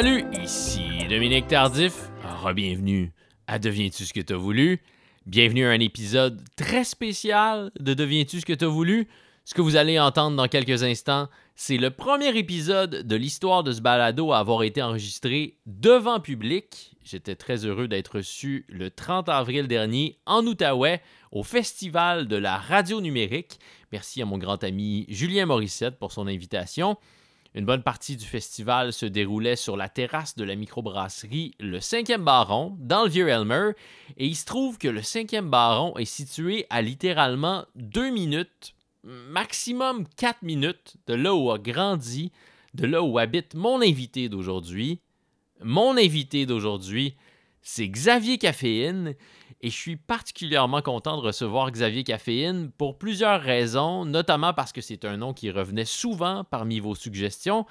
Salut, ici Dominique Tardif. Re-bienvenue à Deviens-tu ce que t'as voulu? Bienvenue à un épisode très spécial de Deviens-tu ce que t'as voulu? Ce que vous allez entendre dans quelques instants, c'est le premier épisode de l'histoire de ce balado à avoir été enregistré devant public. J'étais très heureux d'être reçu le 30 avril dernier en Outaouais au Festival de la radio numérique. Merci à mon grand ami Julien Morissette pour son invitation. Une bonne partie du festival se déroulait sur la terrasse de la microbrasserie Le 5e Baron, dans le Vieux-Elmer, et il se trouve que le 5e Baron est situé à littéralement deux minutes, maximum quatre minutes de là où a grandi, de là où habite mon invité d'aujourd'hui. Mon invité d'aujourd'hui, c'est Xavier Caféine, et je suis particulièrement content de recevoir Xavier Caféine pour plusieurs raisons, notamment parce que c'est un nom qui revenait souvent parmi vos suggestions,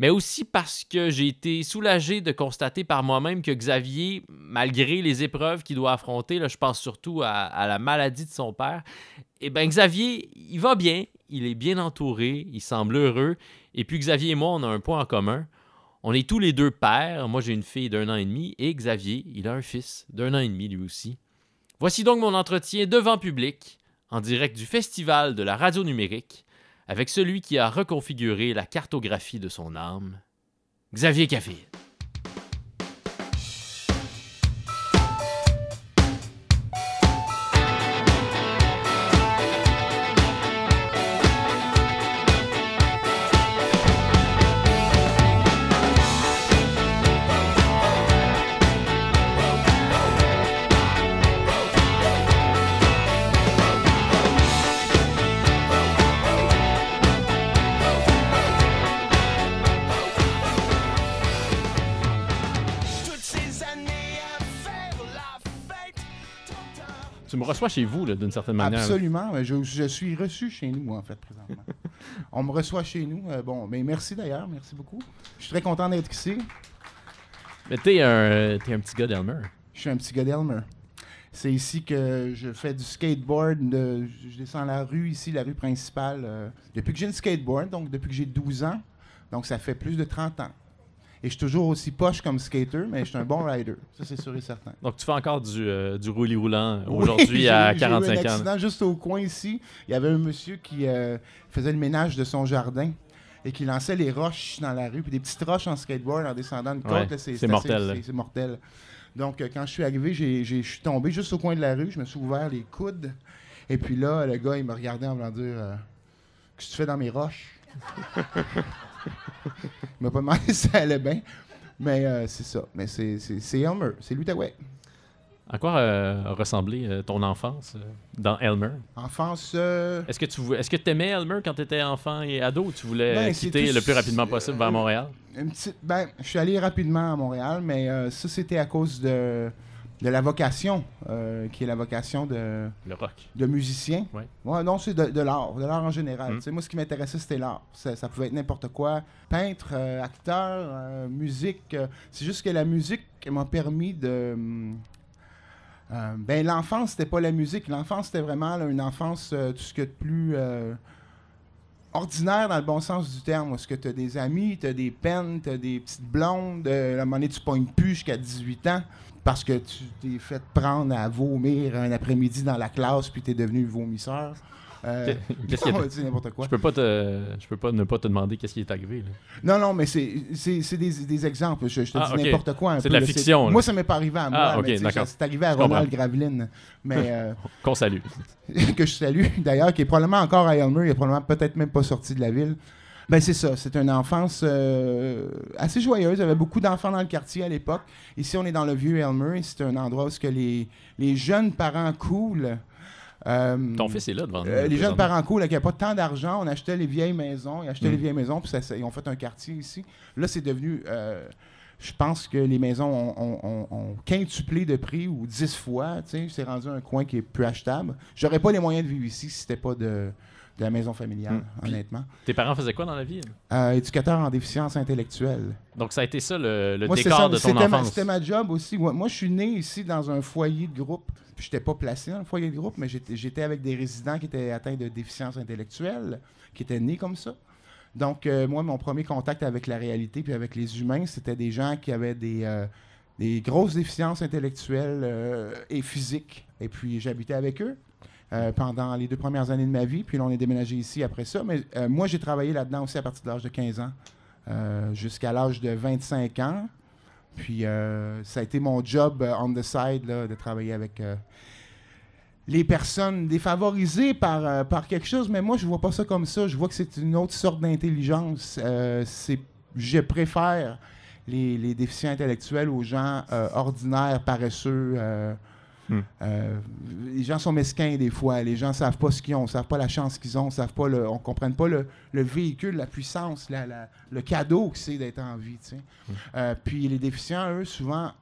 mais aussi parce que j'ai été soulagé de constater par moi-même que Xavier, malgré les épreuves qu'il doit affronter, là, je pense surtout à, à la maladie de son père, eh bien Xavier, il va bien, il est bien entouré, il semble heureux, et puis Xavier et moi, on a un point en commun. On est tous les deux pères. Moi, j'ai une fille d'un an et demi et Xavier, il a un fils d'un an et demi lui aussi. Voici donc mon entretien devant public, en direct du Festival de la radio numérique, avec celui qui a reconfiguré la cartographie de son âme, Xavier Café. Reçois chez vous, d'une certaine manière. Absolument. mais Je, je suis reçu chez nous, en fait, présentement. On me reçoit chez nous. Euh, bon, mais merci d'ailleurs. Merci beaucoup. Je suis très content d'être ici. Mais t'es un, t'es un petit gars d'Elmer. Je suis un petit gars d'Elmer. C'est ici que je fais du skateboard. de- je descends la rue ici, la rue principale, euh, depuis que j'ai une skateboard, donc depuis que j'ai 12 ans. Donc ça fait plus de 30 ans. Et je suis toujours aussi poche comme skater, mais je suis un bon rider. Ça, c'est sûr et certain. Donc, tu fais encore du, euh, du roulis roulant aujourd'hui à eu- j'ai eu 45 un ans. accident juste au coin ici. Il y avait un monsieur qui euh, faisait le ménage de son jardin et qui lançait les roches dans la rue, puis des petites roches en skateboard en descendant une côte. Ouais, c'est mortel, c'est- mortel. Donc, euh, quand je suis arrivé, je suis tombé juste au coin de la rue. Je me suis ouvert les coudes. Et puis là, le gars, il me regardait en me dire euh, Qu'est-ce que tu fais dans mes roches Il m'a pas demandé si ça allait bien. Mais euh, c'est ça. Mais c'est c'est- c'est Elmer. C'est l'Outaouais. À quoi euh, a ressemblé euh, ton enfance euh, dans Elmer? Enfance. Est-ce que tu est-ce que aimais Elmer quand tu étais enfant et ado ou tu voulais Ben, quitter le plus rapidement possible vers Montréal? Une petite, ben, je suis allé rapidement à Montréal, mais ça, c'était à cause de, de la vocation, euh, qui est la vocation de, Le rock. de musicien. Ouais. non, c'est de, de l'art, de l'art en général. Mm. Moi, ce qui m'intéressait, c'était l'art. Ça, ça pouvait être n'importe quoi. Peintre, euh, acteur, euh, musique. c'est juste que la musique m'a permis de... ben, l'enfance, c'était pas la musique. L'enfance, c'était vraiment là, une enfance, tout ce que de plus ordinaire dans le bon sens du terme. Parce que tu as des amis, tu as des peines, tu as des petites blondes. à un moment donné, tu pognes plus jusqu'à 18 ans parce que tu t'es fait prendre à vomir un après-midi dans la classe puis tu es devenu vomisseur. Euh, Qu'est-ce qui est- n'importe quoi. Je peux pas te je peux pas ne pas te demander qu'est-ce qui est arrivé. là. Non, non, mais c'est c'est- c'est des, des exemples. Je, je te Ah, dis n'importe quoi. un C'est de la là. fiction, là. Moi, ça m'est pas arrivé à moi. Ah, mais d'accord. C'est arrivé à Je comprends. Ronald Graveline. Mais euh, Qu'on salue. que je salue d'ailleurs, qui est probablement encore à Elmer. Il est probablement peut-être même pas sorti de la ville. Ben c'est ça, c'est une enfance euh, assez joyeuse. Il y avait beaucoup d'enfants dans le quartier à l'époque. Ici, on est dans le vieux Elmer. C'est un endroit où ce que les, les jeunes parents cool. euh, Ton fils est là devant nous. euh, les jeunes parents cool, qui n'avaient pas tant d'argent, on achetait les vieilles maisons. Ils achetaient Mm. les vieilles maisons, puis ça, ça- ils ont fait un quartier ici. Là, c'est devenu. euh, je pense que les maisons ont, ont- ont- ont quintuplé de prix ou dix fois. C'est rendu un coin qui est plus achetable. J'aurais pas les moyens de vivre ici si c'était pas de, de la maison familiale, Mm. Puis- honnêtement. Tes parents faisaient quoi dans la vie? Euh, éducateur en déficience intellectuelle. Donc ça a été ça le, le Moi, décor ça, de ton enfance. C'était ma job aussi. Moi, moi, je suis né ici dans un foyer de groupe. Je n'étais pas placé dans le foyer de groupe, mais j'étais avec des résidents qui étaient atteints de déficience intellectuelle, qui étaient nés comme ça. Donc, euh, moi, mon premier contact avec la réalité puis avec les humains, c'était des gens qui avaient des, euh, des grosses déficiences intellectuelles et physiques. Et puis, j'habitais avec eux euh, pendant les deux premières années de ma vie. Puis là, on est déménagé ici après ça. Mais euh, moi, j'ai travaillé là-dedans aussi à partir de l'âge de 15 ans euh, jusqu'à l'âge de 25 ans. Puis, ça a été mon job on the side de travailler avec les personnes défavorisées par, par quelque chose, mais moi, je vois pas ça comme ça. Je vois que c'est une autre sorte d'intelligence. Je préfère les, déficients intellectuels aux gens ordinaires, paresseux. Hmm. euh, les gens sont mesquins des fois. Les gens savent pas ce qu'ils ont, savent pas la chance qu'ils ont, savent pas le, on comprenne pas le, le véhicule, la puissance, la- la- le cadeau que c'est d'être en vie. sais. Euh, puis les déficients, eux, souvent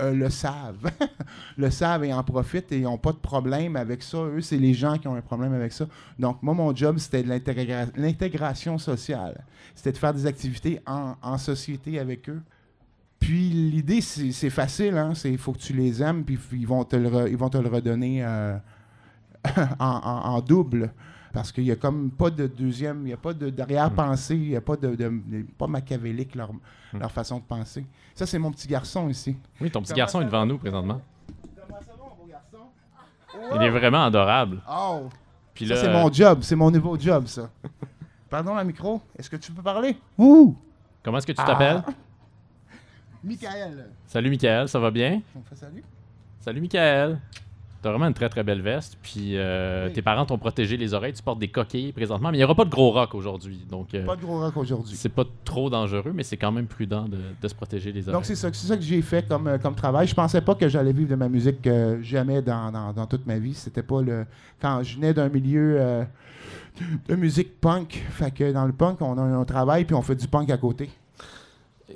euh, le savent. le savent et en profitent et ils n'ont pas de problème avec ça. Eux, c'est les gens qui ont un problème avec ça. Donc, moi, mon job, c'était de l'intégra- l'intégration sociale. C'était de faire des activités en, en société avec eux. Puis l'idée, c'est c'est facile. Hein? Il faut que tu les aimes, puis ils vont te le, re- ils vont te le redonner euh, en, en- en double. Parce qu'il n'y a comme pas de deuxième, il n'y a pas de d'arrière-pensée, il n'y a pas de, de- pas machiavélique leur, leur façon de penser. Ça, c'est mon petit garçon ici. Oui, ton petit Comment garçon est devant va? nous présentement. Comment ça va, mon beau garçon? Il est vraiment adorable. Oh! Puis Ça, c'est mon job, c'est mon nouveau job, ça. Pardon, la micro, est-ce que tu peux parler? Ouh! comment est-ce que tu Ah. t'appelles? Michael. Salut, Michael, ça va bien? On fait salut? Salut, Michael. T'as vraiment une très très belle veste. Puis euh, Oui. tes parents t'ont protégé les oreilles. Tu portes des coquilles présentement, mais il n'y aura pas de gros rock aujourd'hui. Donc, euh, Pas de gros rock aujourd'hui. c'est pas trop dangereux, mais c'est quand même prudent de, de se protéger les oreilles. Donc, c'est ça, c'est ça que j'ai fait comme, euh, comme travail. Je pensais pas que j'allais vivre de ma musique euh, jamais dans, dans- dans toute ma vie. C'était pas le. Quand je venais d'un milieu de musique punk, fait que dans le punk, on a un travail puis on fait du punk à côté.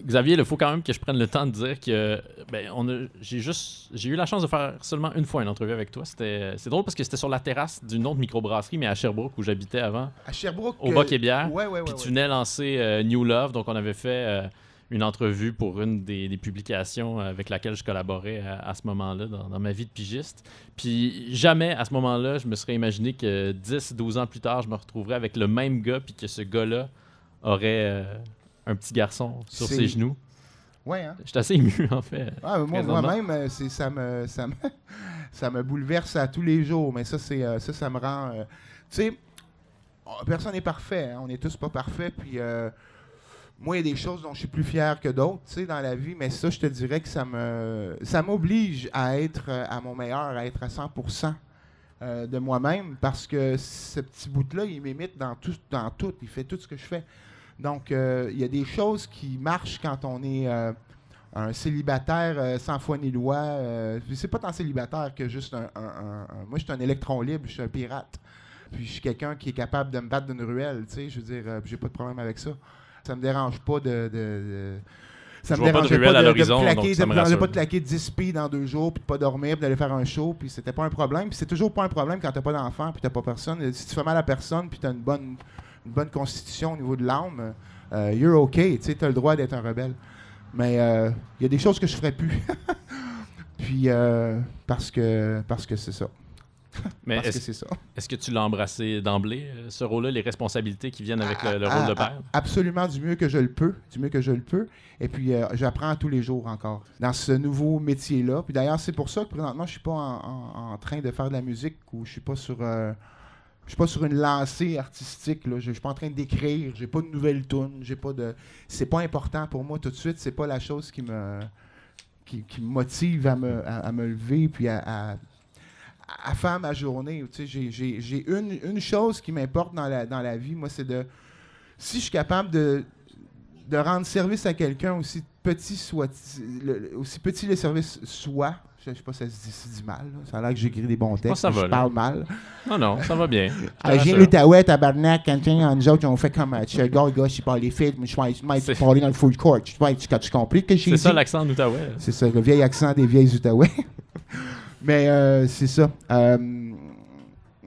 Xavier, il faut quand même que je prenne le temps de dire que ben, on a, j'ai juste j'ai eu la chance de faire seulement une fois une entrevue avec toi. C'était, c'est drôle parce que c'était sur la terrasse d'une autre microbrasserie, mais à Sherbrooke où j'habitais avant, À Sherbrooke. au euh, Bac et Bière. Ouais, ouais, ouais. Puis tu venais lancer euh, New Love, donc on avait fait euh, une entrevue pour une des, des publications avec laquelle je collaborais à, à ce moment-là dans, dans ma vie de pigiste. Puis jamais à ce moment-là, je me serais imaginé que 10-12 ans plus tard, je me retrouverais avec le même gars, puis que ce gars-là aurait euh, un petit garçon sur ses genoux. Ouais, hein? J'étais assez ému, en fait. Ah, moi, moi-même, euh, ça, me, ça, me, ça me bouleverse à tous les jours. Mais ça, c'est, euh, ça, ça me rend. euh, tu sais, oh, personne n'est parfait. hein, on n'est tous pas parfaits. Puis, euh, moi, il y a des choses dont je suis plus fier que d'autres, tu sais, dans la vie. Mais ça, je te dirais que ça me, ça m'oblige à être à mon meilleur, à être à 100% euh, de moi-même. Parce que ce petit bout-là, il m'imite dans tout, dans tout. Il fait tout ce que je fais. Donc, euh, il y a des choses qui marchent quand on est euh, un célibataire euh, sans foi ni loi. Euh, c'est pas tant célibataire que juste un, un- un- un- Moi, je suis un électron libre, je suis un pirate. Puis je suis quelqu'un qui est capable de me battre d'une ruelle, tu sais. Je veux dire, euh, j'ai pas de problème avec ça. Ça me dérange pas de. de- de- ça Je me vois pas de dérangeait ruelle à de, de, claquer, ça de, me dérangeait pas de claquer 10 speed dans deux jours, puis de pas dormir, puis d'aller faire un show, puis c'était pas un problème. Puis c'est toujours pas un problème quand t'as pas d'enfant, puis t'as pas personne. Si tu fais mal à personne, puis t'as une bonne, une bonne constitution au niveau de l'âme, euh, you're OK, tu sais, t'as le droit d'être un rebelle. Mais euh, il y a des choses que je ferais plus. puis euh, parce que parce que c'est ça. Mais Parce que c'est ça. est-ce que tu l'as embrassé d'emblée, ce rôle-là, les responsabilités qui viennent avec le, le Ah, rôle de ah, père? ah, Absolument du mieux que je le peux, du mieux que je le peux. Et puis euh, j'apprends tous les jours encore dans ce nouveau métier-là. Puis d'ailleurs, c'est pour ça que présentement, je suis pas en, en- en train de faire de la musique ou je suis pas sur euh, je suis pas sur une lancée artistique là. Je, je suis pas en train d'écrire, j'ai pas de nouvelles tunes, j'ai pas de c'est pas important pour moi tout de suite, c'est pas la chose qui me qui, me motive à me, à, me lever puis à, à- faire ma journée. Tu sais, j'ai une, une chose qui m'importe dans la, dans la vie, moi, c'est de. Si je suis capable de, de rendre service à quelqu'un, aussi petit soit le- aussi petit le service soit, je sais pas si ça se dit, se dit mal, là. ça a l'air que j'écris des bons textes, ça mais va, je là. parle mal. Non, non, ça va bien. J'ai l'Outaouais, tabarnak, quand nous autres, on fait comme, euh, tu sais, le gars, le gars, je parle les films, je vais parler dans le food court, tu vois, tu tu compris que j'ai C'est ça l'accent d'Outaouais. C'est ça, le vieil accent des vieilles Outaouais. Mais euh, c'est ça. Euh,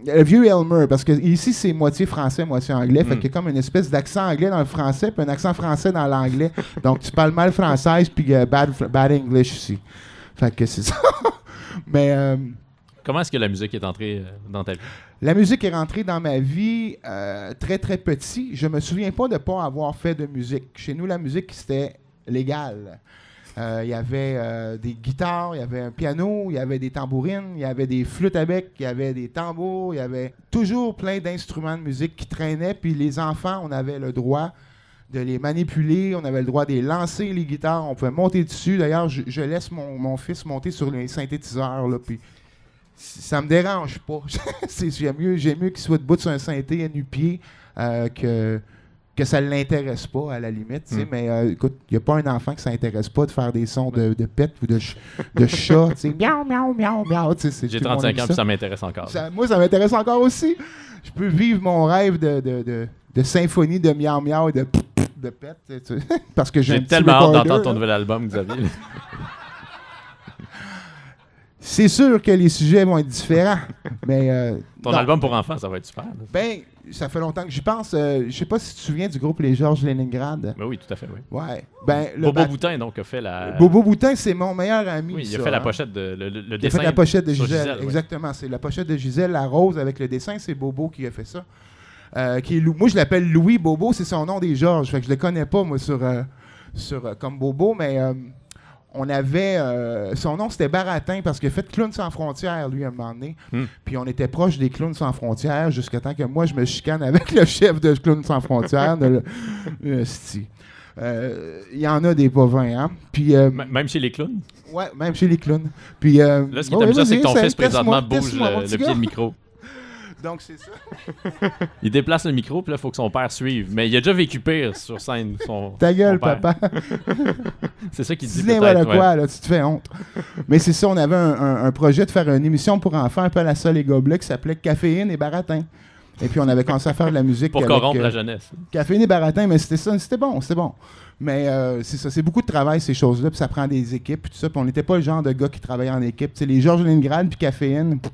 le vieux Elmer, parce que ici c'est moitié français, moitié anglais, fait Mm. qu'il y a comme une espèce d'accent anglais dans le français, puis un accent français dans l'anglais. Donc tu parles mal française, puis euh, bad, bad English aussi. Fait que c'est ça. Mais euh, Comment est-ce que la musique est entrée euh, dans ta vie? La musique est rentrée dans ma vie euh, très, très petit. Je me souviens pas de pas avoir fait de musique. Chez nous, la musique, c'était légal. Euh, Il y avait euh, des guitares, il y avait un piano, il y avait des tambourines, il y avait des flûtes à bec, il y avait des tambours, il y avait toujours plein d'instruments de musique qui traînaient. Puis les enfants, on avait le droit de les manipuler, on avait le droit de les lancer, les guitares, on pouvait monter dessus. D'ailleurs, je, je laisse mon, mon fils monter sur les synthétiseurs, là, puis ça me dérange pas. C'est- J'aime mieux, mieux qu'il soit debout sur un synthé à nu-pied euh, que, que ça ne l'intéresse pas, à la limite. tu sais. Mm. Mais euh, écoute, il n'y a pas un enfant qui ne s'intéresse pas de faire des sons de, de pète ou de, ch- de chat. Miaou, miaou, miaou, miaou. J'ai tout le monde 35 aime ans, puis ça m'intéresse encore. ça- moi, ça m'intéresse encore aussi. Je peux vivre mon rêve de, de, de, de symphonie de miaou miaou et de de pète. tu sais, Parce que j'ai tellement hâte d'entendre ton nouvel album, Xavier. C'est sûr que les sujets vont être différents. mais euh, Ton non. album pour enfants, ça va être super. là. Ben, ça fait longtemps que j'y pense. Euh, je sais pas si tu te souviens du groupe Les Georges Leningrad. Ben oui, tout à fait, oui. Ouais. Ben, le Bobo bat- Boutin, donc, a fait la... Bobo Boutin, c'est mon meilleur ami. Oui, il a ça, fait la hein. pochette, de, le, Il a dessin. fait la pochette de Gisèle. Ouais. Exactement. C'est la pochette de Gisèle, la rose avec le dessin. C'est Bobo qui a fait ça. Euh, qui est Lou- Moi, je l'appelle Louis Bobo. C'est son nom des Georges. Fait que je le connais pas, moi, sur, euh, sur, euh, comme Bobo. Mais on avait. euh, son nom, c'était Baratin parce qu'il a fait Clown sans frontières, lui, à un moment donné. Hmm. Puis on était proche des Clowns sans frontières jusqu'à temps que moi, je me chicane avec le chef de Clowns sans frontières. de le- sti. Euh, Il y en a des bovins, hein. Puis, euh, Même chez les clowns? ouais, même chez les clowns. Puis, euh, Là, ce qui est amusant, c'est que ton fils, présentement, bouge le, le pied de micro. Donc, c'est ça. Il déplace le micro, puis là, il faut que son père suive. Mais il a déjà vécu pire sur scène. Son, Ta gueule, son père. papa. C'est ça qu'il dit Dis ouais. quoi, là, tu te fais honte. Mais c'est ça, on avait un, un- un projet de faire une émission pour enfants un peu à la seule et gobelet qui s'appelait Caféine et Baratin. Et puis on avait commencé à faire de la musique. Pour avec, corrompre euh, la jeunesse. Caféine et Baratin, mais c'était ça, c'était bon, c'était bon. Mais euh, c'est ça, c'est beaucoup de travail ces choses-là, puis ça prend des équipes, puis tout ça. Puis on n'était pas le genre de gars qui travaillait en équipe. Tu sais, les Georges Leningrad puis Caféine, pff,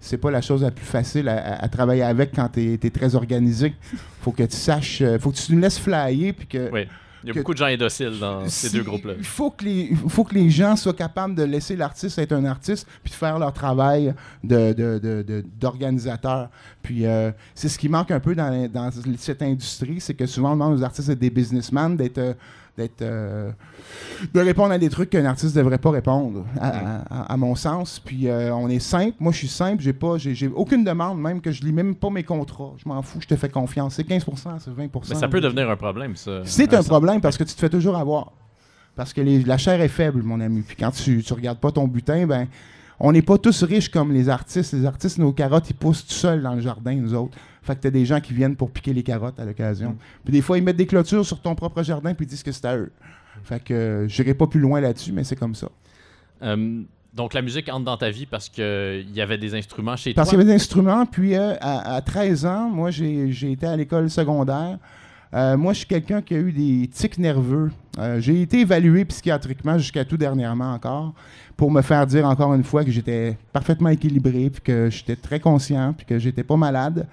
c'est pas la chose la plus facile à, travailler avec quand tu es, très organisé. Faut que tu saches, euh, faut que tu nous laisses flyer, puis que Oui. Il y a beaucoup de gens indociles dans ces deux groupes-là. Il faut que les, faut que les gens soient capables de laisser l'artiste être un artiste, puis de faire leur travail de, de- de- de- d'organisateur. Puis euh, c'est ce qui manque un peu dans, dans cette industrie, c'est que souvent on demande aux artistes d'être des businessmen, d'être, euh, d'être, euh, de répondre à des trucs qu'un artiste devrait pas répondre, à, à- à mon sens. Puis euh, on est simple. Moi, je suis simple. J'ai pas, j'ai, aucune demande, même que je lis même pas mes contrats. Je m'en fous. Je te fais confiance. C'est 15% c'est 20% Mais ça peut devenir un problème, ça. c'est un sens. problème parce que tu te fais toujours avoir. Parce que les- la chair est faible, mon ami. Puis quand tu, tu regardes pas ton butin, ben, on n'est pas tous riches comme les artistes. Les artistes, nos carottes, ils poussent tout seuls dans le jardin, nous autres. Fait que t'as des gens qui viennent pour piquer les carottes à l'occasion. Puis des fois, ils mettent des clôtures sur ton propre jardin puis ils disent que c'est à eux. Fait que euh, j'irai pas plus loin là-dessus, mais c'est comme ça. Euh, donc, la musique entre dans ta vie parce qu'il y avait des instruments chez Parce qu'il toi. y avait des instruments, puis euh, à, à 13 ans, moi, j'ai été à l'école secondaire. Euh, moi, je suis quelqu'un qui a eu des tics nerveux. J'ai été évalué psychiatriquement jusqu'à tout dernièrement encore pour me faire dire encore une fois que j'étais parfaitement équilibré, puis que j'étais très conscient, puis que j'étais pas malade,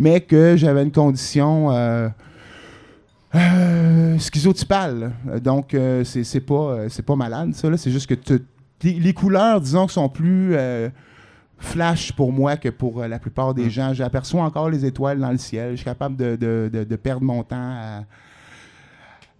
mais que j'avais une condition euh, euh, schizotypale. Donc, euh, c'est c'est pas, c'est pas malade, ça. là. C'est juste que tu- les, couleurs, disons, sont plus flash pour moi que pour la plupart des Mm. gens. J'aperçois encore les étoiles dans le ciel. Je suis capable de, de- de- de perdre mon temps à,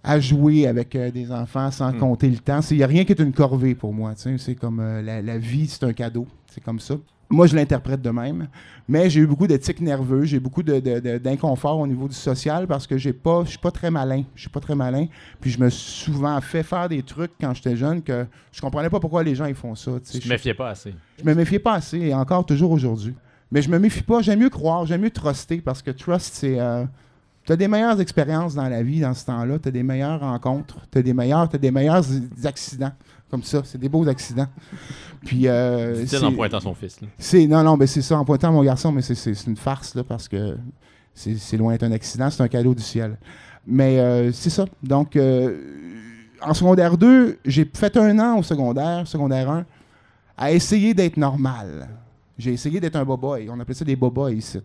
à jouer avec euh, des enfants sans Mm. compter le temps. Il n'y a rien qui est une corvée pour moi. C'est comme euh, la, la vie, c'est un cadeau. C'est comme ça. Moi, je l'interprète de même. Mais j'ai eu beaucoup de tics nerveux. J'ai beaucoup d'inconfort au niveau du social parce que j'ai pas, je suis pas très malin. Je suis pas très malin. Puis je me suis souvent fait faire des trucs quand j'étais jeune que je comprenais pas pourquoi les gens ils font ça. tu te méfiais pas assez. Je me méfiais pas assez, et encore toujours aujourd'hui. Mais je me méfie pas. J'aime mieux croire, j'aime mieux truster parce que trust, c'est. Euh, tu as des meilleures expériences dans la vie dans ce temps-là. Tu as des meilleures rencontres. Tu as des meilleurs, t'as des meilleurs accidents. Comme ça. C'est des beaux accidents. Puis. Euh, c'est- en pointant son fils. là. c'est non, non, mais c'est ça, en pointant mon garçon, mais c'est- une farce, là, parce que c'est loin d'être un accident, c'est un cadeau du ciel. Mais euh, c'est ça. Donc, euh, en secondaire 2, j'ai fait un an au secondaire, secondaire 1, à essayer d'être normal. J'ai essayé d'être un boboy. On appelait ça des boboys ici.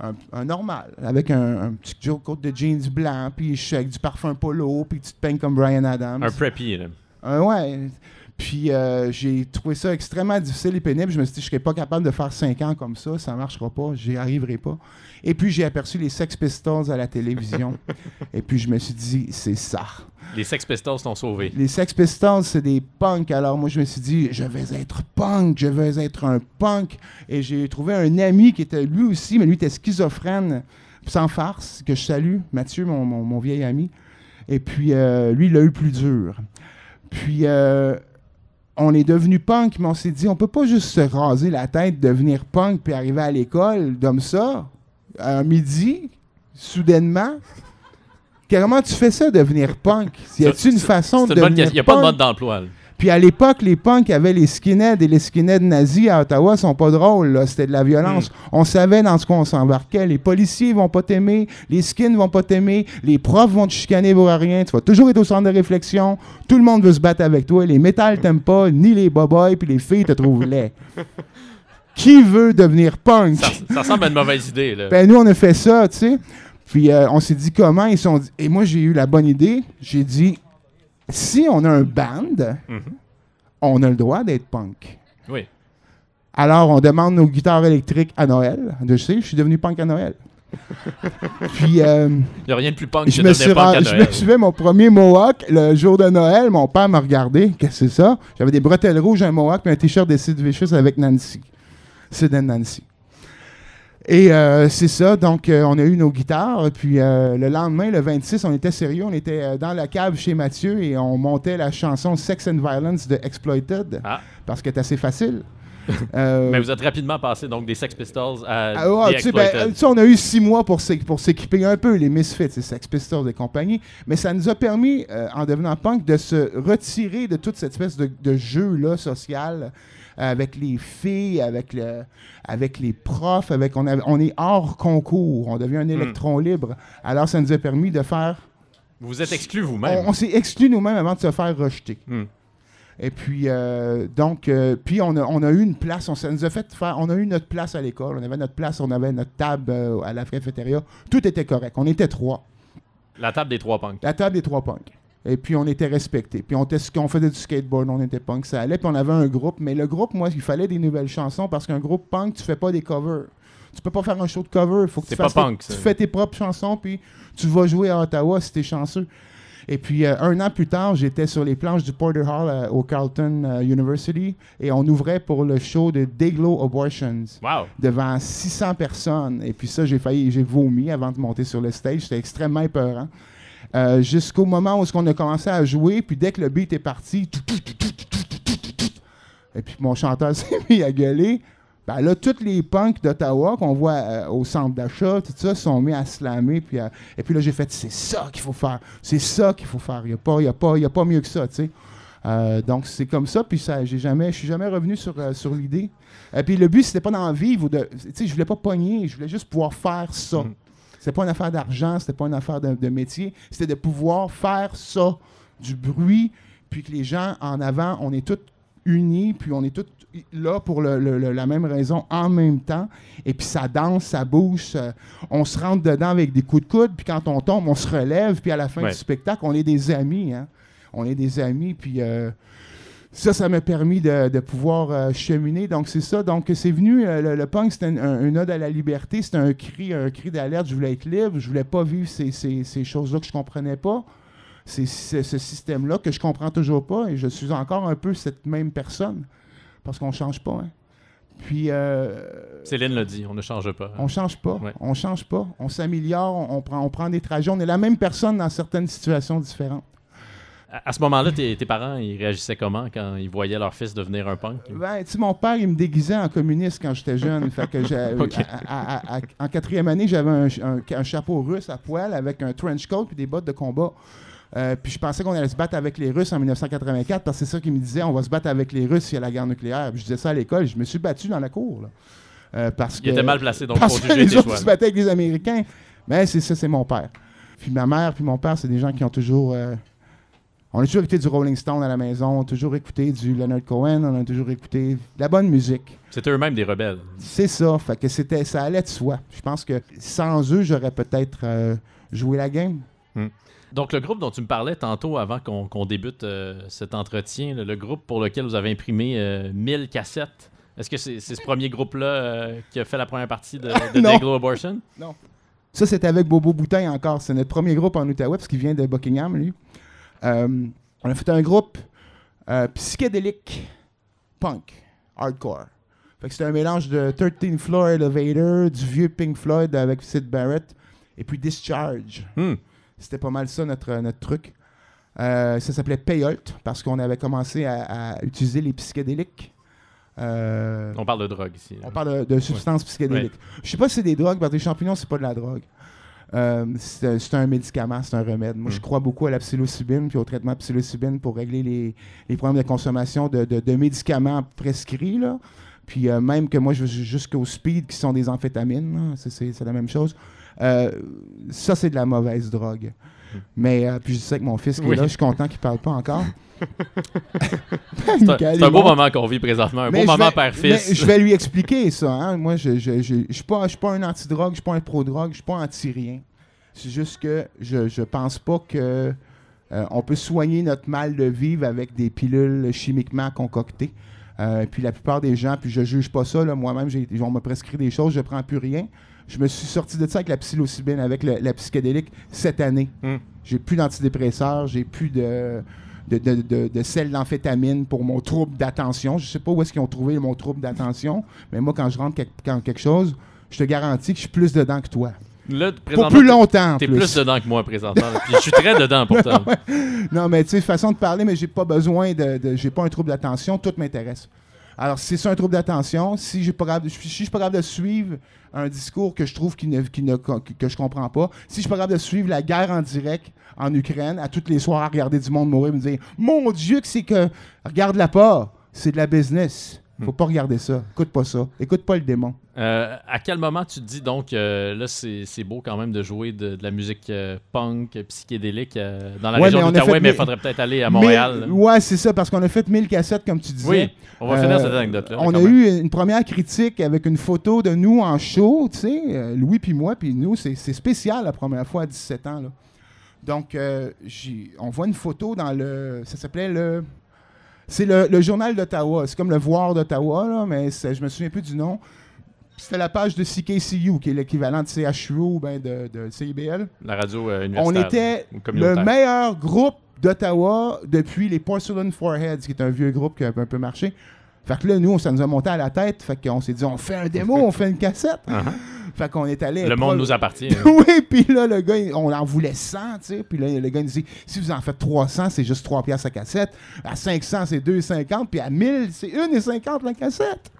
Un, un normal, avec un, un petit coat de jeans blanc, puis je suis avec du parfum polo, puis tu te peignes comme Brian Adams. Un preppy, là. Euh, ouais. Puis euh, j'ai trouvé ça extrêmement difficile et pénible. Je me suis dit, je serais pas capable de faire cinq ans comme ça, ça marchera pas, j'y arriverai pas. Et puis j'ai aperçu les Sex Pistols à la télévision. et puis je me suis dit, c'est ça. Les Sex Pistols t'ont sauvé. Les Sex Pistols, c'est des punks. Alors moi, je me suis dit, je vais être punk, je vais être un punk. Et j'ai trouvé un ami qui était lui aussi, mais lui était schizophrène, sans farce, que je salue, Mathieu, mon, mon- mon vieil ami. Et puis euh, lui, il a eu plus dur. Puis euh, on est devenu punk, mais on s'est dit, on peut pas juste se raser la tête, devenir punk, puis arriver à l'école comme ça, à midi, soudainement. Comment tu fais ça, devenir punk? Y a-t-il une façon de devenir. Il n'y a pas de mode d'emploi. là. Puis à l'époque, les punks avaient les skinheads et les skinheads nazis à Ottawa sont pas drôles, là. C'était de la violence. On savait dans ce qu'on s'embarquait. Les policiers vont pas t'aimer, les skins vont pas t'aimer, les profs vont te chicaner pour rien. Tu vas toujours être au centre de réflexion. Tout le monde veut se battre avec toi. Les métals t'aiment pas, ni les boboys, puis les filles te trouvent laid. Qui veut devenir punk? Ça, ça ressemble à une mauvaise idée. Là. Ben, nous, on a fait ça, tu sais. Puis euh, on s'est dit comment. Ils sont dit- Et moi, j'ai eu la bonne idée. J'ai dit, si on a un band, Mhm. on a le droit d'être punk. Oui. Alors, on demande nos guitares électriques à Noël. Je sais, je suis devenu punk à Noël. Puis, euh, Il n'y a rien de plus punk je, que me de suis punk à ren- je Noël. me suis fait mon premier mohawk le jour de Noël. Mon père m'a regardé. Qu'est-ce que c'est ça? J'avais des bretelles rouges, un mohawk, puis un t-shirt de Sid Vicious avec Nancy. Sid and Nancy. Et euh, c'est ça, donc euh, on a eu nos guitares, puis euh, le lendemain, le 26, on était sérieux, on était dans la cave chez Mathieu et on montait la chanson Sex and Violence de Exploited, Ah. parce qu'elle est assez facile. Mais vous êtes rapidement passé donc des Sex Pistols à ah ouais, The tu sais, ben, tu sais, on a eu six mois pour s'é- pour s'équiper un peu, les Misfits, les Sex Pistols et compagnie, mais ça nous a permis, en devenant punk, de se retirer de toute cette espèce de, de jeu-là social avec les filles, avec, le, avec les profs, avec on, avait- on est hors concours, on devient un électron libre. Alors, ça nous a permis de faire... Vous vous êtes exclu vous-même. On, on s'est exclus nous-mêmes avant de se faire rejeter. Hmm. Et puis, euh, donc, euh, puis on a, on a eu une place, on, ça nous a fait faire, on a eu notre place à l'école, on avait notre place, on avait notre table euh, à la cafétéria, tout était correct. On était trois, La table des trois punks. la table des trois punks. Et puis, on était respectés. Puis, on, était, on faisait du skateboard, on était punk, ça allait. Puis, on avait un groupe. Mais le groupe, moi, il fallait des nouvelles chansons parce qu'un groupe punk, tu fais pas des covers. Tu peux pas faire un show de cover. Il faut que tu C'est pas fasses tes- punk, ça. Tu fais tes propres chansons, puis tu vas jouer à Ottawa si t'es chanceux. Et puis, euh, un an plus tard, j'étais sur les planches du Porter Hall euh, au Carleton euh, University et on ouvrait pour le show de Dayglow Abortions Wow. devant 600 personnes. Et puis ça, j'ai failli, j'ai vomi avant de monter sur le stage. C'était extrêmement épeurant. Euh, jusqu'au moment où on a commencé à jouer, puis dès que le beat est parti, et puis mon chanteur s'est mis à gueuler. Ben là, tous les punks d'Ottawa qu'on voit euh, au centre d'achat, tout ça, sont mis à slammer. Puis, et puis là, j'ai fait, c'est ça qu'il faut faire. C'est ça qu'il faut faire. Il n'y a, pas, a, a pas mieux que ça, tu sais. Euh, donc c'est comme ça, puis ça, j'ai jamais, suis jamais revenu sur, l'idée. Et puis le but c'était pas d'en vivre tu sais, je voulais pas pogner, je voulais juste pouvoir faire ça. Mm. C'était pas une affaire d'argent, c'était pas une affaire de, de métier, c'était de pouvoir faire ça, du bruit, puis que les gens en avant, on est tous unis, puis on est tous là pour le- le- le- la même raison en même temps. Et puis ça danse, ça bouge, on se rentre dedans avec des coups de coude, puis quand on tombe, on se relève, puis à la fin Ouais. du spectacle, on est des amis. Hein? On est des amis, puis euh, ça, ça m'a permis de, de pouvoir euh, cheminer. Donc, c'est ça. Donc, c'est venu, euh, le, le punk, c'était un, un- une ode à la liberté. C'était un cri, un cri d'alerte. Je voulais être libre. Je voulais pas vivre ces, ces- ces choses-là que je comprenais pas. C'est ce système-là que je comprends toujours pas. Et je suis encore un peu cette même personne. Parce qu'on change pas. hein. Puis, euh, Céline l'a dit, on ne change pas. on change pas. Ouais. On change pas. On s'améliore. On, on prend, on prend des trajets. On est la même personne dans certaines situations différentes. À, à ce moment-là, tes, tes parents, ils réagissaient comment quand ils voyaient leur fils devenir un punk? Ben, tu sais, mon père, il me déguisait en communiste quand j'étais jeune. fait que j'ai- Ok. à- à- à- en quatrième année, j'avais un, un- un chapeau russe à poil avec un trench coat puis des bottes de combat. Euh, puis je pensais qu'on allait se battre avec les Russes en 1984 parce que c'est ça qu'ils me disaient, on va se battre avec les Russes s'il y a la guerre nucléaire. Puis je disais ça à l'école, je me suis battu dans la cour. là. Euh, parce Il que, était mal placé, donc parce pour que les autres se battaient avec les Américains. Mais c'est ça, c'est mon père. Puis ma mère, puis mon père, c'est des gens qui ont toujours. euh, on a toujours écouté du Rolling Stone à la maison, on a toujours écouté du Leonard Cohen, on a toujours écouté de la bonne musique. C'était eux-mêmes des rebelles. C'est ça, fait que c'était, ça allait de soi. Je pense que sans eux, j'aurais peut-être euh, joué la game. Donc, le groupe dont tu me parlais tantôt avant qu'on débute euh, cet entretien, le groupe pour lequel vous avez imprimé euh, 1000 cassettes, est-ce que c'est ce premier groupe-là euh, qui a fait la première partie de, de Non. Abortion? Ça, c'était avec Bobo Boutin encore. C'est notre premier groupe en Outaouais, parce qu'il vient de Buckingham, lui. Euh, on a fait un groupe euh, psychédélique punk, hardcore. Fait que c'était un mélange de 13 Floor Elevator, du vieux Pink Floyd avec Sid Barrett, et puis Discharge. Hmm. C'était pas mal ça, notre, notre truc. Euh, ça s'appelait Payolt, parce qu'on avait commencé à, à utiliser les psychédéliques. Euh, On parle de drogue ici. on parle de, de substances psychédéliques. Je sais pas si c'est des drogues, parce que les champignons, c'est pas de la drogue. Euh, c'est un médicament, c'est un remède. Moi, je Mm. crois beaucoup à la psilocybine puis au traitement de psilocybine pour régler les, les problèmes de consommation de, de- de médicaments prescrits. Là. Puis euh, même que moi, je vais jusqu'au speed, qui sont des amphétamines. c'est la même chose. Euh, ça, c'est de la mauvaise drogue. Mais euh, puis je sais que mon fils qui. Oui. est là, je suis content qu'il parle pas encore. C'est un, beau moment qu'on vit présentement, un Mais beau moment père-fils. Je vais lui expliquer ça. hein. Moi, je ne je, je, je suis pas, je suis pas un anti-drogue, je suis pas un pro-drogue, je suis pas anti-rien. C'est juste que je, je pense pas que euh, on peut soigner notre mal de vivre avec des pilules chimiquement concoctées. Euh, puis la plupart des gens, puis je juge pas ça, moi-même, j'ai- on m'a prescrit des choses, je prends plus rien. Je me suis sorti de ça avec la psilocybine, avec le- la psychédélique cette année. Hmm. J'ai plus d'antidépresseurs, j'ai plus de, de, de, de, de sel d'amphétamine pour mon trouble d'attention. Je sais pas où est-ce qu'ils ont trouvé mon trouble d'attention, mais moi, quand je rentre quelque, quand quelque chose, je te garantis que je suis plus dedans que toi. Là, Pour plus longtemps, T'es plus. plus dedans que moi présentement. Puis je suis très dedans pourtant. Non, mais tu sais, façon de parler, mais j'ai pas besoin de. de- j'ai pas un trouble d'attention, tout m'intéresse. Alors, si c'est un trouble d'attention, si je suis pas capable de suivre un discours que je trouve qui ne, ne, comprends pas, si je suis pas capable de suivre la guerre en direct en Ukraine, à tous les soirs regarder du monde mourir, me dire Mon Dieu, que c'est que. Regarde-la pas, c'est de la business. Faut pas regarder ça. Écoute pas ça. Écoute pas le démon. Euh, à quel moment tu te dis donc, euh, là, c'est beau quand même de jouer de, de la musique euh, punk, psychédélique dans la Ouais, région d'Outaouais, mais il faudrait peut-être aller à Montréal. Mais- ouais, c'est ça, parce qu'on a fait 1000 cassettes, comme tu disais. oui, on va finir cette anecdote-là. On a même. eu une première critique avec une photo de nous en show, tu sais, Louis puis moi, puis nous, c'est spécial la première fois à 17 ans. Là. Donc, on voit une photo dans le. Ça s'appelait le. C'est le, le journal d'Ottawa. C'est comme le voir d'Ottawa, là, mais je me souviens plus du nom. C'était la page de CKCU, qui est l'équivalent de CHU ou ben de, de CIBL. La radio euh, On universitaire. était ou le meilleur groupe d'Ottawa depuis les Porcelain Foreheads, qui est un vieux groupe qui a un peu marché. Fait que là, nous, ça nous a monté à la tête. Fait qu'on s'est dit, on fait un démo, on fait une cassette. Uh-huh. Fait qu'on est allé. Le monde nous appartient. hein. oui, puis là, le gars, on en voulait 100, tu sais. Puis là, le gars, nous dit, si vous en faites 300, c'est juste 3 piastres la cassette. À 500, c'est 2,50. Puis à 1000, c'est 1,50 la cassette.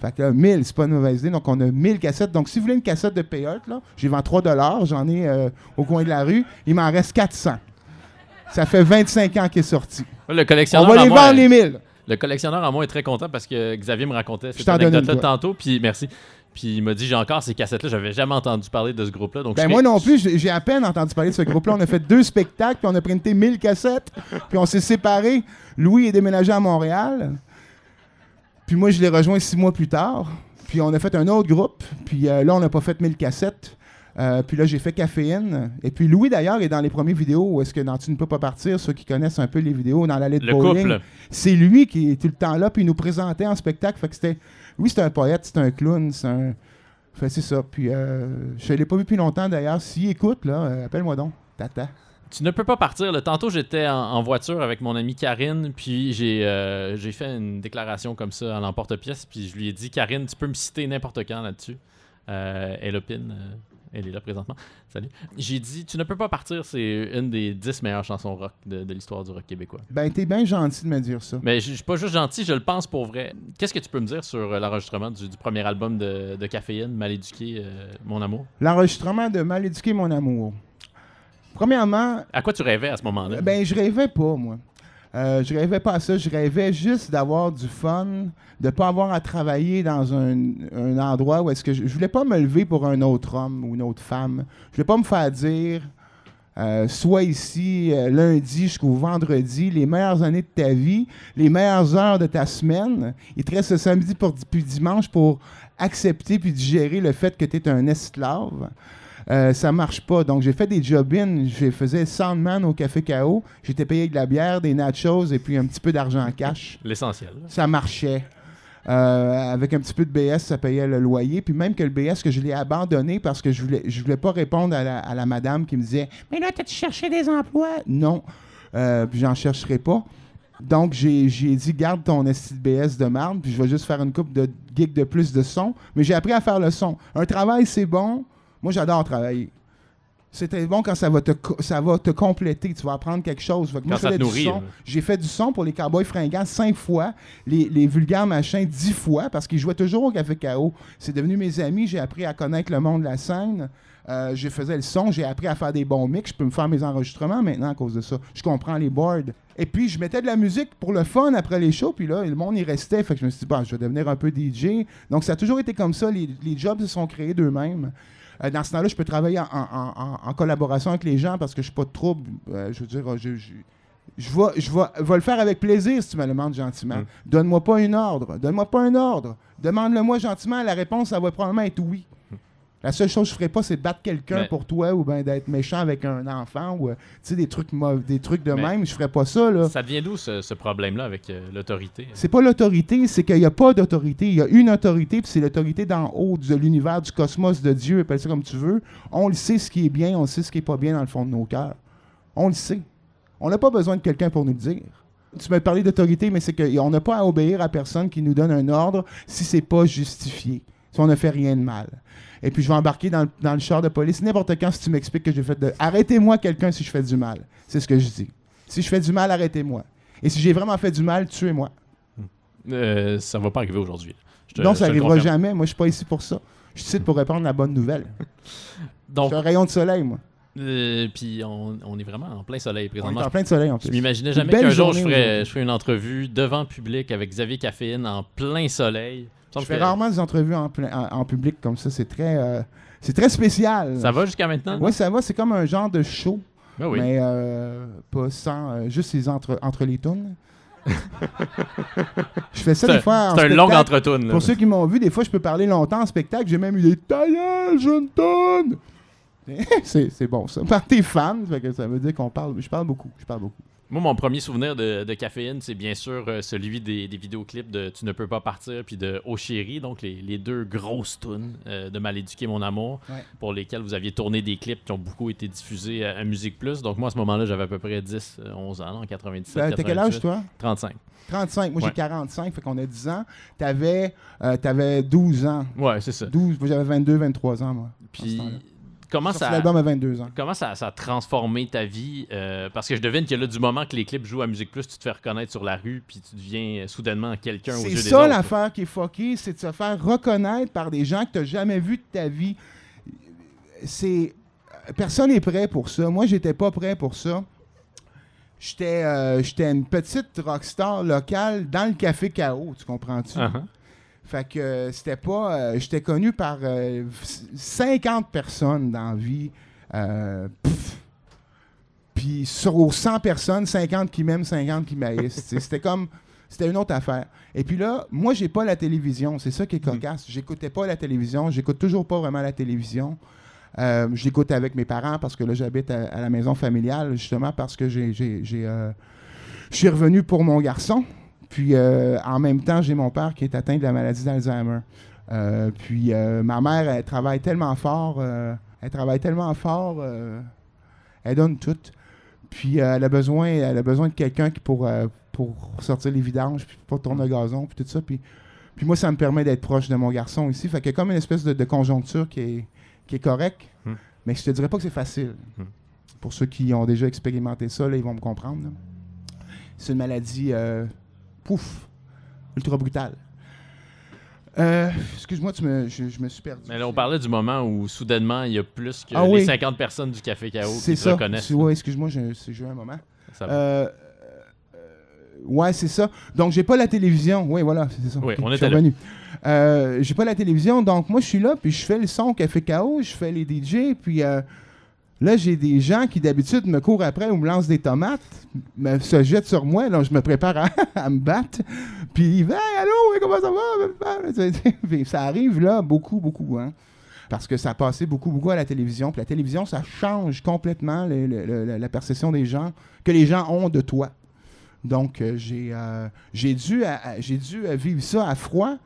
Fait que là, 1000, c'est pas une mauvaise idée. Donc, on a 1000 cassettes. Donc, si vous voulez une cassette de payout, là, j'ai vendu 3 J'en ai euh, au coin de la rue. Il m'en reste 400. Ça fait 25 ans qu'il est sorti. Le On collectionneur, va en les vendre les 1000. Le collectionneur en moi est très content parce que Xavier me racontait cette t'en donne anecdote une, toi. tantôt. Puis merci. Puis il m'a dit j'ai encore ces cassettes-là. J'avais jamais entendu parler de ce groupe-là. Donc Ben moi non plus, j'ai j'ai à peine entendu parler de ce groupe-là. On a fait deux spectacles, puis on a printé 1000 cassettes, puis on s'est séparés. Louis est déménagé à Montréal, puis moi je l'ai rejoint six mois plus tard. Puis on a fait un autre groupe, puis euh, là on n'a pas fait 1000 cassettes. Euh, puis là j'ai fait Caféine. Et puis Louis d'ailleurs est dans les premières vidéos où est-ce que dans Tu ne peux pas partir, ceux qui connaissent un peu les vidéos dans l'allée de Le bowling. C'est lui qui est tout le temps là, puis il nous présentait en spectacle. Fait que c'était. Oui, c'est un poète, c'est un clown, c'est un. Fait c'est ça. Puis euh, je l'ai pas vu depuis longtemps d'ailleurs. S'il écoute, là, euh, appelle-moi donc. Tata. Tu ne peux pas partir. Là. Tantôt, j'étais en, en voiture avec mon amie Karine, puis j'ai euh, fait une déclaration comme ça à l'emporte-pièce, puis je lui ai dit Karine, tu peux me citer n'importe quand là-dessus. Euh, elle opine. euh, elle est là présentement. Salut. J'ai dit Tu ne peux pas partir, c'est une des dix meilleures chansons rock de, de l'histoire du rock québécois. Ben, t'es bien gentil de me dire ça. Mais je suis pas juste gentil, je le pense pour vrai. Qu'est-ce que tu peux me dire sur euh, l'enregistrement du, du premier album de, de Caféine, Mal éduqué, euh, mon amour? L'enregistrement de Mal éduqué, mon amour. Premièrement, À quoi tu rêvais à ce moment-là? ben, je rêvais pas, moi. Euh, je rêvais pas à ça. Je rêvais juste d'avoir du fun, de pas avoir à travailler dans un, endroit où est-ce que je, je voulais pas me lever pour un autre homme ou une autre femme. Je voulais pas me faire dire Euh, sois ici euh, lundi jusqu'au vendredi, les meilleures années de ta vie, les meilleures heures de ta semaine. Il te reste le samedi pour, puis dimanche pour accepter puis digérer le fait que tu es un esclave. Euh, ça marche pas. Donc, j'ai fait des job-in. Je faisais Soundman au Café KO. J'étais payé avec de la bière, des nachos et puis un petit peu d'argent en cash. L'essentiel. Ça marchait. Euh, avec un petit peu de BS, ça payait le loyer. Puis même que le BS, que je l'ai abandonné parce que je voulais, je voulais pas répondre à la, madame qui me disait Mais là, t'as-tu cherché des emplois Non. Euh, puis j'en chercherai pas. Donc, j'ai dit, garde ton esti de BS de merde, puis je vais juste faire une coupe de gigs de plus de son. Mais j'ai appris à faire le son. Un travail, c'est bon. Moi, j'adore travailler. C'est très bon quand ça va te ça va te compléter. Tu vas apprendre quelque chose. moi, ça te J'ai fait du son pour les Cowboys fringants cinq fois, les, les vulgaires machins dix fois, parce qu'ils jouaient toujours au Café KO. C'est devenu mes amis. J'ai appris à connaître le monde de la scène. Euh, je faisais le son, j'ai appris à faire des bons mix. Je peux me faire mes enregistrements maintenant à cause de ça. Je comprends les boards. Et puis, je mettais de la musique pour le fun après les shows. Puis là, le monde y restait. Fait que je me suis dit, bah, je vais devenir un peu DJ. Donc, ça a toujours été comme ça. Les, les jobs se sont créés d'eux-mêmes. Euh, dans ce temps-là, je peux travailler en, collaboration avec les gens parce que je suis pas de trouble. Euh, je veux dire, je, je, je vais, je le faire avec plaisir si tu me le demandes gentiment. Mm. Donne-moi pas un ordre. Donne-moi pas un ordre. Demande-le-moi gentiment. La réponse, ça va probablement être oui. La seule chose que je ferais pas, c'est de battre quelqu'un pour toi ou ben d'être méchant avec un enfant ou euh, des trucs des trucs de même. Je ferais pas ça. Là. Ça devient d'où ce, problème-là avec euh, l'autorité? C'est pas l'autorité, c'est qu'il n'y a pas d'autorité. Il y a une autorité, puis c'est l'autorité d'en haut de l'univers, du cosmos, de Dieu, appelle ça comme tu veux. On le sait ce qui est bien, on le sait ce qui est pas bien dans le fond de nos cœurs. On le sait. On n'a pas besoin de quelqu'un pour nous le dire. Tu m'as parlé d'autorité, mais c'est qu'on n'a pas à obéir à personne qui nous donne un ordre si c'est pas justifié, si on ne fait rien de mal et puis je vais embarquer dans, le char de police n'importe quand si tu m'expliques que j'ai fait de. Arrêtez-moi quelqu'un si je fais du mal. C'est ce que je dis. Si je fais du mal, arrêtez-moi. Et si j'ai vraiment fait du mal, tuez-moi. Euh, ça va pas arriver aujourd'hui. Non, ça n'arrivera jamais. Moi, je suis pas ici pour ça. Je suis ici pour répondre la bonne nouvelle. Donc, je suis un rayon de soleil, moi. Euh, puis on, est vraiment en plein soleil présentement. On est en plein soleil en plus. Je m'imaginais jamais qu'un jour je ferais, je ferais, une entrevue devant public avec Xavier Caféine en plein soleil. Je fais rarement des entrevues en, public comme ça. C'est très, euh, c'est très spécial. Ça va jusqu'à maintenant? Oui, ça va. C'est comme un genre de show. Ben mais euh, pas sans. Euh, juste les entre, entre les tunes. je fais ça des fois. C'est un long entre Pour ceux qui m'ont vu, des fois, je peux parler longtemps en spectacle. J'ai même eu des tailles, jeune tonne. c'est bon ça. Par tes fans, ça veut dire qu'on parle. Je parle beaucoup. Je parle beaucoup. Moi, mon premier souvenir de, caféine, c'est bien sûr euh, celui des, vidéoclips de Tu ne peux pas partir puis de Oh chérie, donc les, deux grosses tunes euh, de Mal éduqué mon amour, pour lesquelles vous aviez tourné des clips qui ont beaucoup été diffusés à, Musique Plus. Donc moi, à ce moment-là, j'avais à peu près 10, 11 euh, ans, en 97. Ben, t'as quel âge, toi? 35. 35. Moi, j'ai 45, fait qu'on a 10 ans. T'avais avais 12 ans. Ouais, c'est ça. 12, moi, j'avais 22, 23 ans, moi. Puis comment ça, l'album à 22 ans. Comment ça, a transformé ta vie? Euh, parce que je devine que là, du moment que les clips jouent à Musique Plus, tu te fais reconnaître sur la rue, puis tu deviens soudainement quelqu'un au jeu des C'est ça l'affaire qui est fuckée, c'est de se faire reconnaître par des gens que tu n'as jamais vus de ta vie. C'est... Personne n'est prêt pour ça. Moi, j'étais pas prêt pour ça. J'étais, euh, j'étais une petite rockstar locale dans le café Chaos, tu comprends-tu? Uh-huh. Fait que euh, c'était pas. Euh, j'étais connu par 50 euh, personnes dans la vie. Puis sur aux 100 personnes, 50 qui m'aiment, 50 qui m'haïssent. c'était comme. C'était une autre affaire. Et puis là, moi, j'ai pas la télévision. C'est ça qui est mm. cocasse. J'écoutais pas la télévision. J'écoute toujours pas vraiment la télévision. Je l'écoute avec mes parents parce que là, j'habite à, la maison familiale, justement, parce que j'ai, je suis revenu pour mon garçon. Puis euh, en même temps, j'ai mon père qui est atteint de la maladie d'Alzheimer. Euh, puis euh, ma mère, elle travaille tellement fort, elle travaille tellement fort, elle donne tout. Puis elle a besoin, elle a besoin de quelqu'un pour, pour sortir les vidanges, puis pour tourner le gazon, puis tout ça. Puis, puis moi, ça me permet d'être proche de mon garçon ici. Fait qu'il y a comme une espèce de, conjoncture qui est, qui est correcte. Hmm. Mais je te dirais pas que c'est facile. Hmm. Pour ceux qui ont déjà expérimenté ça, là, ils vont me comprendre. C'est une maladie pouf, ultra brutal. Euh, excuse-moi, tu me, je, me suis perdu. Mais là, on parlait du moment où soudainement il y a plus que ah les 50 personnes du Café Chaos qui se reconnaissent. Oui, excuse-moi, j'ai eu un moment. Euh, euh, ouais, c'est ça. Donc, j'ai pas la télévision. Oui, voilà, c'est ça. Oui, on était là. j'ai pas la télévision, donc moi, je suis là, puis je fais le son Café Chaos, je fais les DJ, puis Là, j'ai des gens qui d'habitude me courent après ou me lancent des tomates, me, se jettent sur moi. Là, je me prépare à, me battre. Puis ils Hey, allô, comment ça va? Ça arrive là beaucoup, beaucoup. Hein? Parce que ça passé beaucoup, beaucoup à la télévision. Puis la télévision, ça change complètement la perception des gens, que les gens ont de toi. Donc, euh, j'ai euh, j'ai dû, à- dû vivre ça à froid,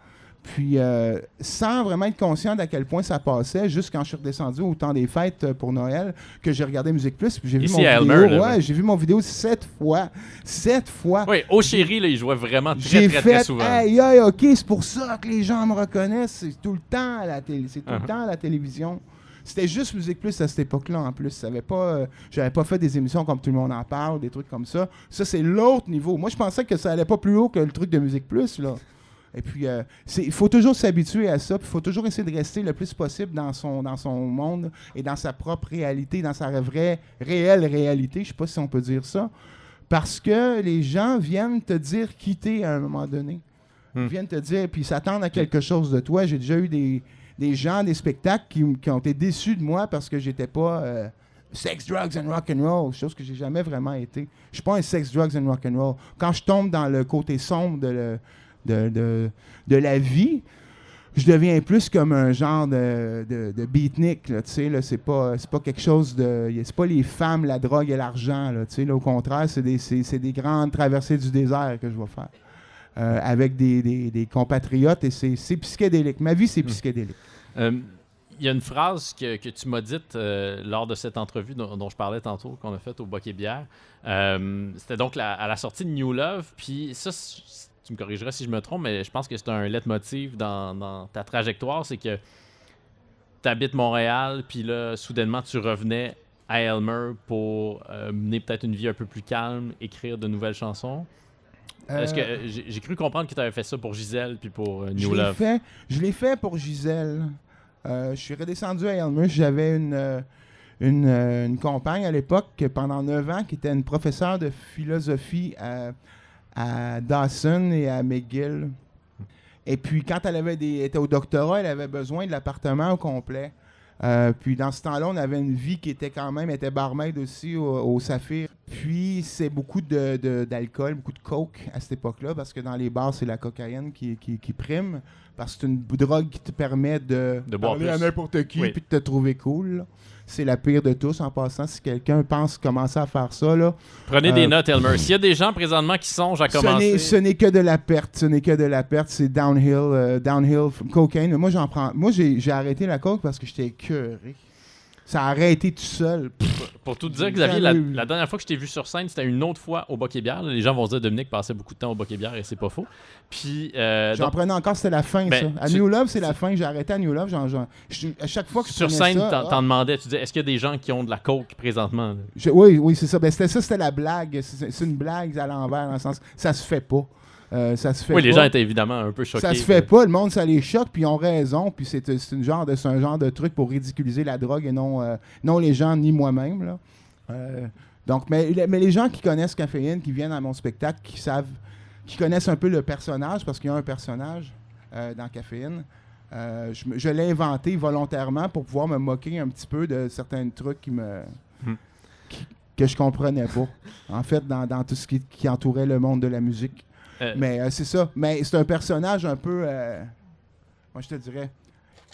puis euh, sans vraiment être conscient d'à quel point ça passait, juste quand je suis redescendu au temps des fêtes euh, pour Noël, que j'ai regardé Musique Plus, puis j'ai vu mon à vidéo. Elmer, ouais, j'ai vu mon vidéo sept fois. Sept fois. Oui, au chéri, là, il jouait vraiment très, J'ai très, fait, très souvent. aïe, aïe, ok, c'est pour ça que les gens me reconnaissent. C'est tout le temps à la télé, c'est tout Uh-huh. le temps à la télévision. C'était juste Musique Plus à cette époque-là en plus. Ça avait pas, euh, j'avais pas fait des émissions comme tout le monde en parle, des trucs comme ça. Ça c'est l'autre niveau. Moi je pensais que ça allait pas plus haut que le truc de Musique Plus là. Et puis euh, il faut toujours s'habituer à ça. puis Il faut toujours essayer de rester le plus possible dans son dans son monde et dans sa propre réalité, dans sa vraie réelle réalité. Je sais pas si on peut dire ça. Parce que les gens viennent te dire quitter à un moment donné. Hmm. Ils viennent te dire, puis s'attendent à quelque chose de toi. J'ai déjà eu des, des gens, des spectacles qui, qui ont été déçus de moi parce que j'étais pas euh, sex, drugs and rock and roll, chose que j'ai jamais vraiment été. Je suis pas un sex, drugs and rock and roll. Quand je tombe dans le côté sombre de, le- de, de, de la vie, je deviens plus comme un genre de, de, de beatnik, là, tu sais, là, c'est pas, c'est pas quelque chose de... C'est pas les femmes, la drogue et l'argent, là, tu sais, là, au contraire, c'est des, c'est, des grandes traversées du désert que je vais faire. euh, avec des, des, des compatriotes, et c'est, psychédélique. Ma vie, c'est Hmm. psychédélique. Euh, Il y a une phrase que, que tu m'as dite euh, lors de cette entrevue dont, dont je parlais tantôt, qu'on a faite au Boc et Bière. C'était donc la- à la sortie de New Love. Puis ça, tu me corrigeras si je me trompe, mais je pense que c'est un leitmotiv dans, dans ta trajectoire. C'est que tu habites Montréal, puis là, soudainement, tu revenais à Elmer pour euh, mener peut-être une vie un peu plus calme, écrire de nouvelles chansons. Est-ce que Euh, euh, j'ai cru comprendre que tu avais fait ça pour Gisèle puis pour euh, Je New l'ai Love? fait, je l'ai fait pour Gisèle. Euh, je suis redescendu à Elmer. J'avais une, euh, une, euh, une compagne à l'époque que pendant 9 ans qui était une professeure de philosophie à, à Dawson et à McGill. Et puis quand elle avait des, était au doctorat, elle avait besoin de l'appartement au complet. Euh, puis dans ce temps-là, on avait une vie qui était quand même, elle était barmaid aussi au, au Saphir. Puis c'est beaucoup de- de- d'alcool, beaucoup de coke à cette époque-là, parce que dans les bars, c'est la cocaïne qui, qui, qui prime. Parce que c'est une drogue qui te permet de, De boire parler à n'importe qui Oui. puis de te trouver cool. là. C'est la pire de tous en passant. Si quelqu'un pense commencer à faire ça, là, Prenez Euh, des notes, Elmer. S'il y a des gens présentement qui songent à commencer. ce n'est que de la perte. Ce n'est que de la perte. C'est downhill, euh, downhill cocaine. Moi, j'en prends. Moi, j'ai, arrêté la coke parce que j'étais écœuré. Ça a arrêté tout seul. Pff, Pour tout dire, Xavier, la, dernière fois que je t'ai vu sur scène, c'était une autre fois au Boc et Bière. Les gens vont se dire Dominique passait beaucoup de temps au Boc et Bière et c'est pas faux. Puis, euh, J'en donc, prenais encore, c'était la fin, Ben, ça. À tu- New Love, c'est la fin. J'ai arrêté à New Love. je- à chaque fois que je sur scène, t'en, ah, demandais, tu disais est-ce qu'il y a des gens qui ont de la coke présentement je- oui, oui, c'est ça. Ben, c'était ça, c'était la blague. C'est, c'est une blague à l'envers, dans le sens ça se fait pas. Euh, ça se fait Oui, les gens étaient évidemment un peu choqués. Ça se fait pas, le monde ça les choque, puis ils ont raison, puis c'est un genre de truc pour ridiculiser la drogue et non euh, non les gens ni moi-même. Euh, donc mais, mais les gens qui connaissent caféine, qui viennent à mon spectacle, qui savent, qui connaissent un peu le personnage parce qu'il y a un personnage dans caféine. je, l'ai inventé volontairement pour pouvoir me moquer un petit peu de certains trucs qui me Hmm. qui- que je comprenais pas. En fait, dans, dans tout ce qui, qui entourait le monde de la musique. Euh, Mais euh, c'est ça. Mais c'est un personnage un peu, euh, moi je te dirais,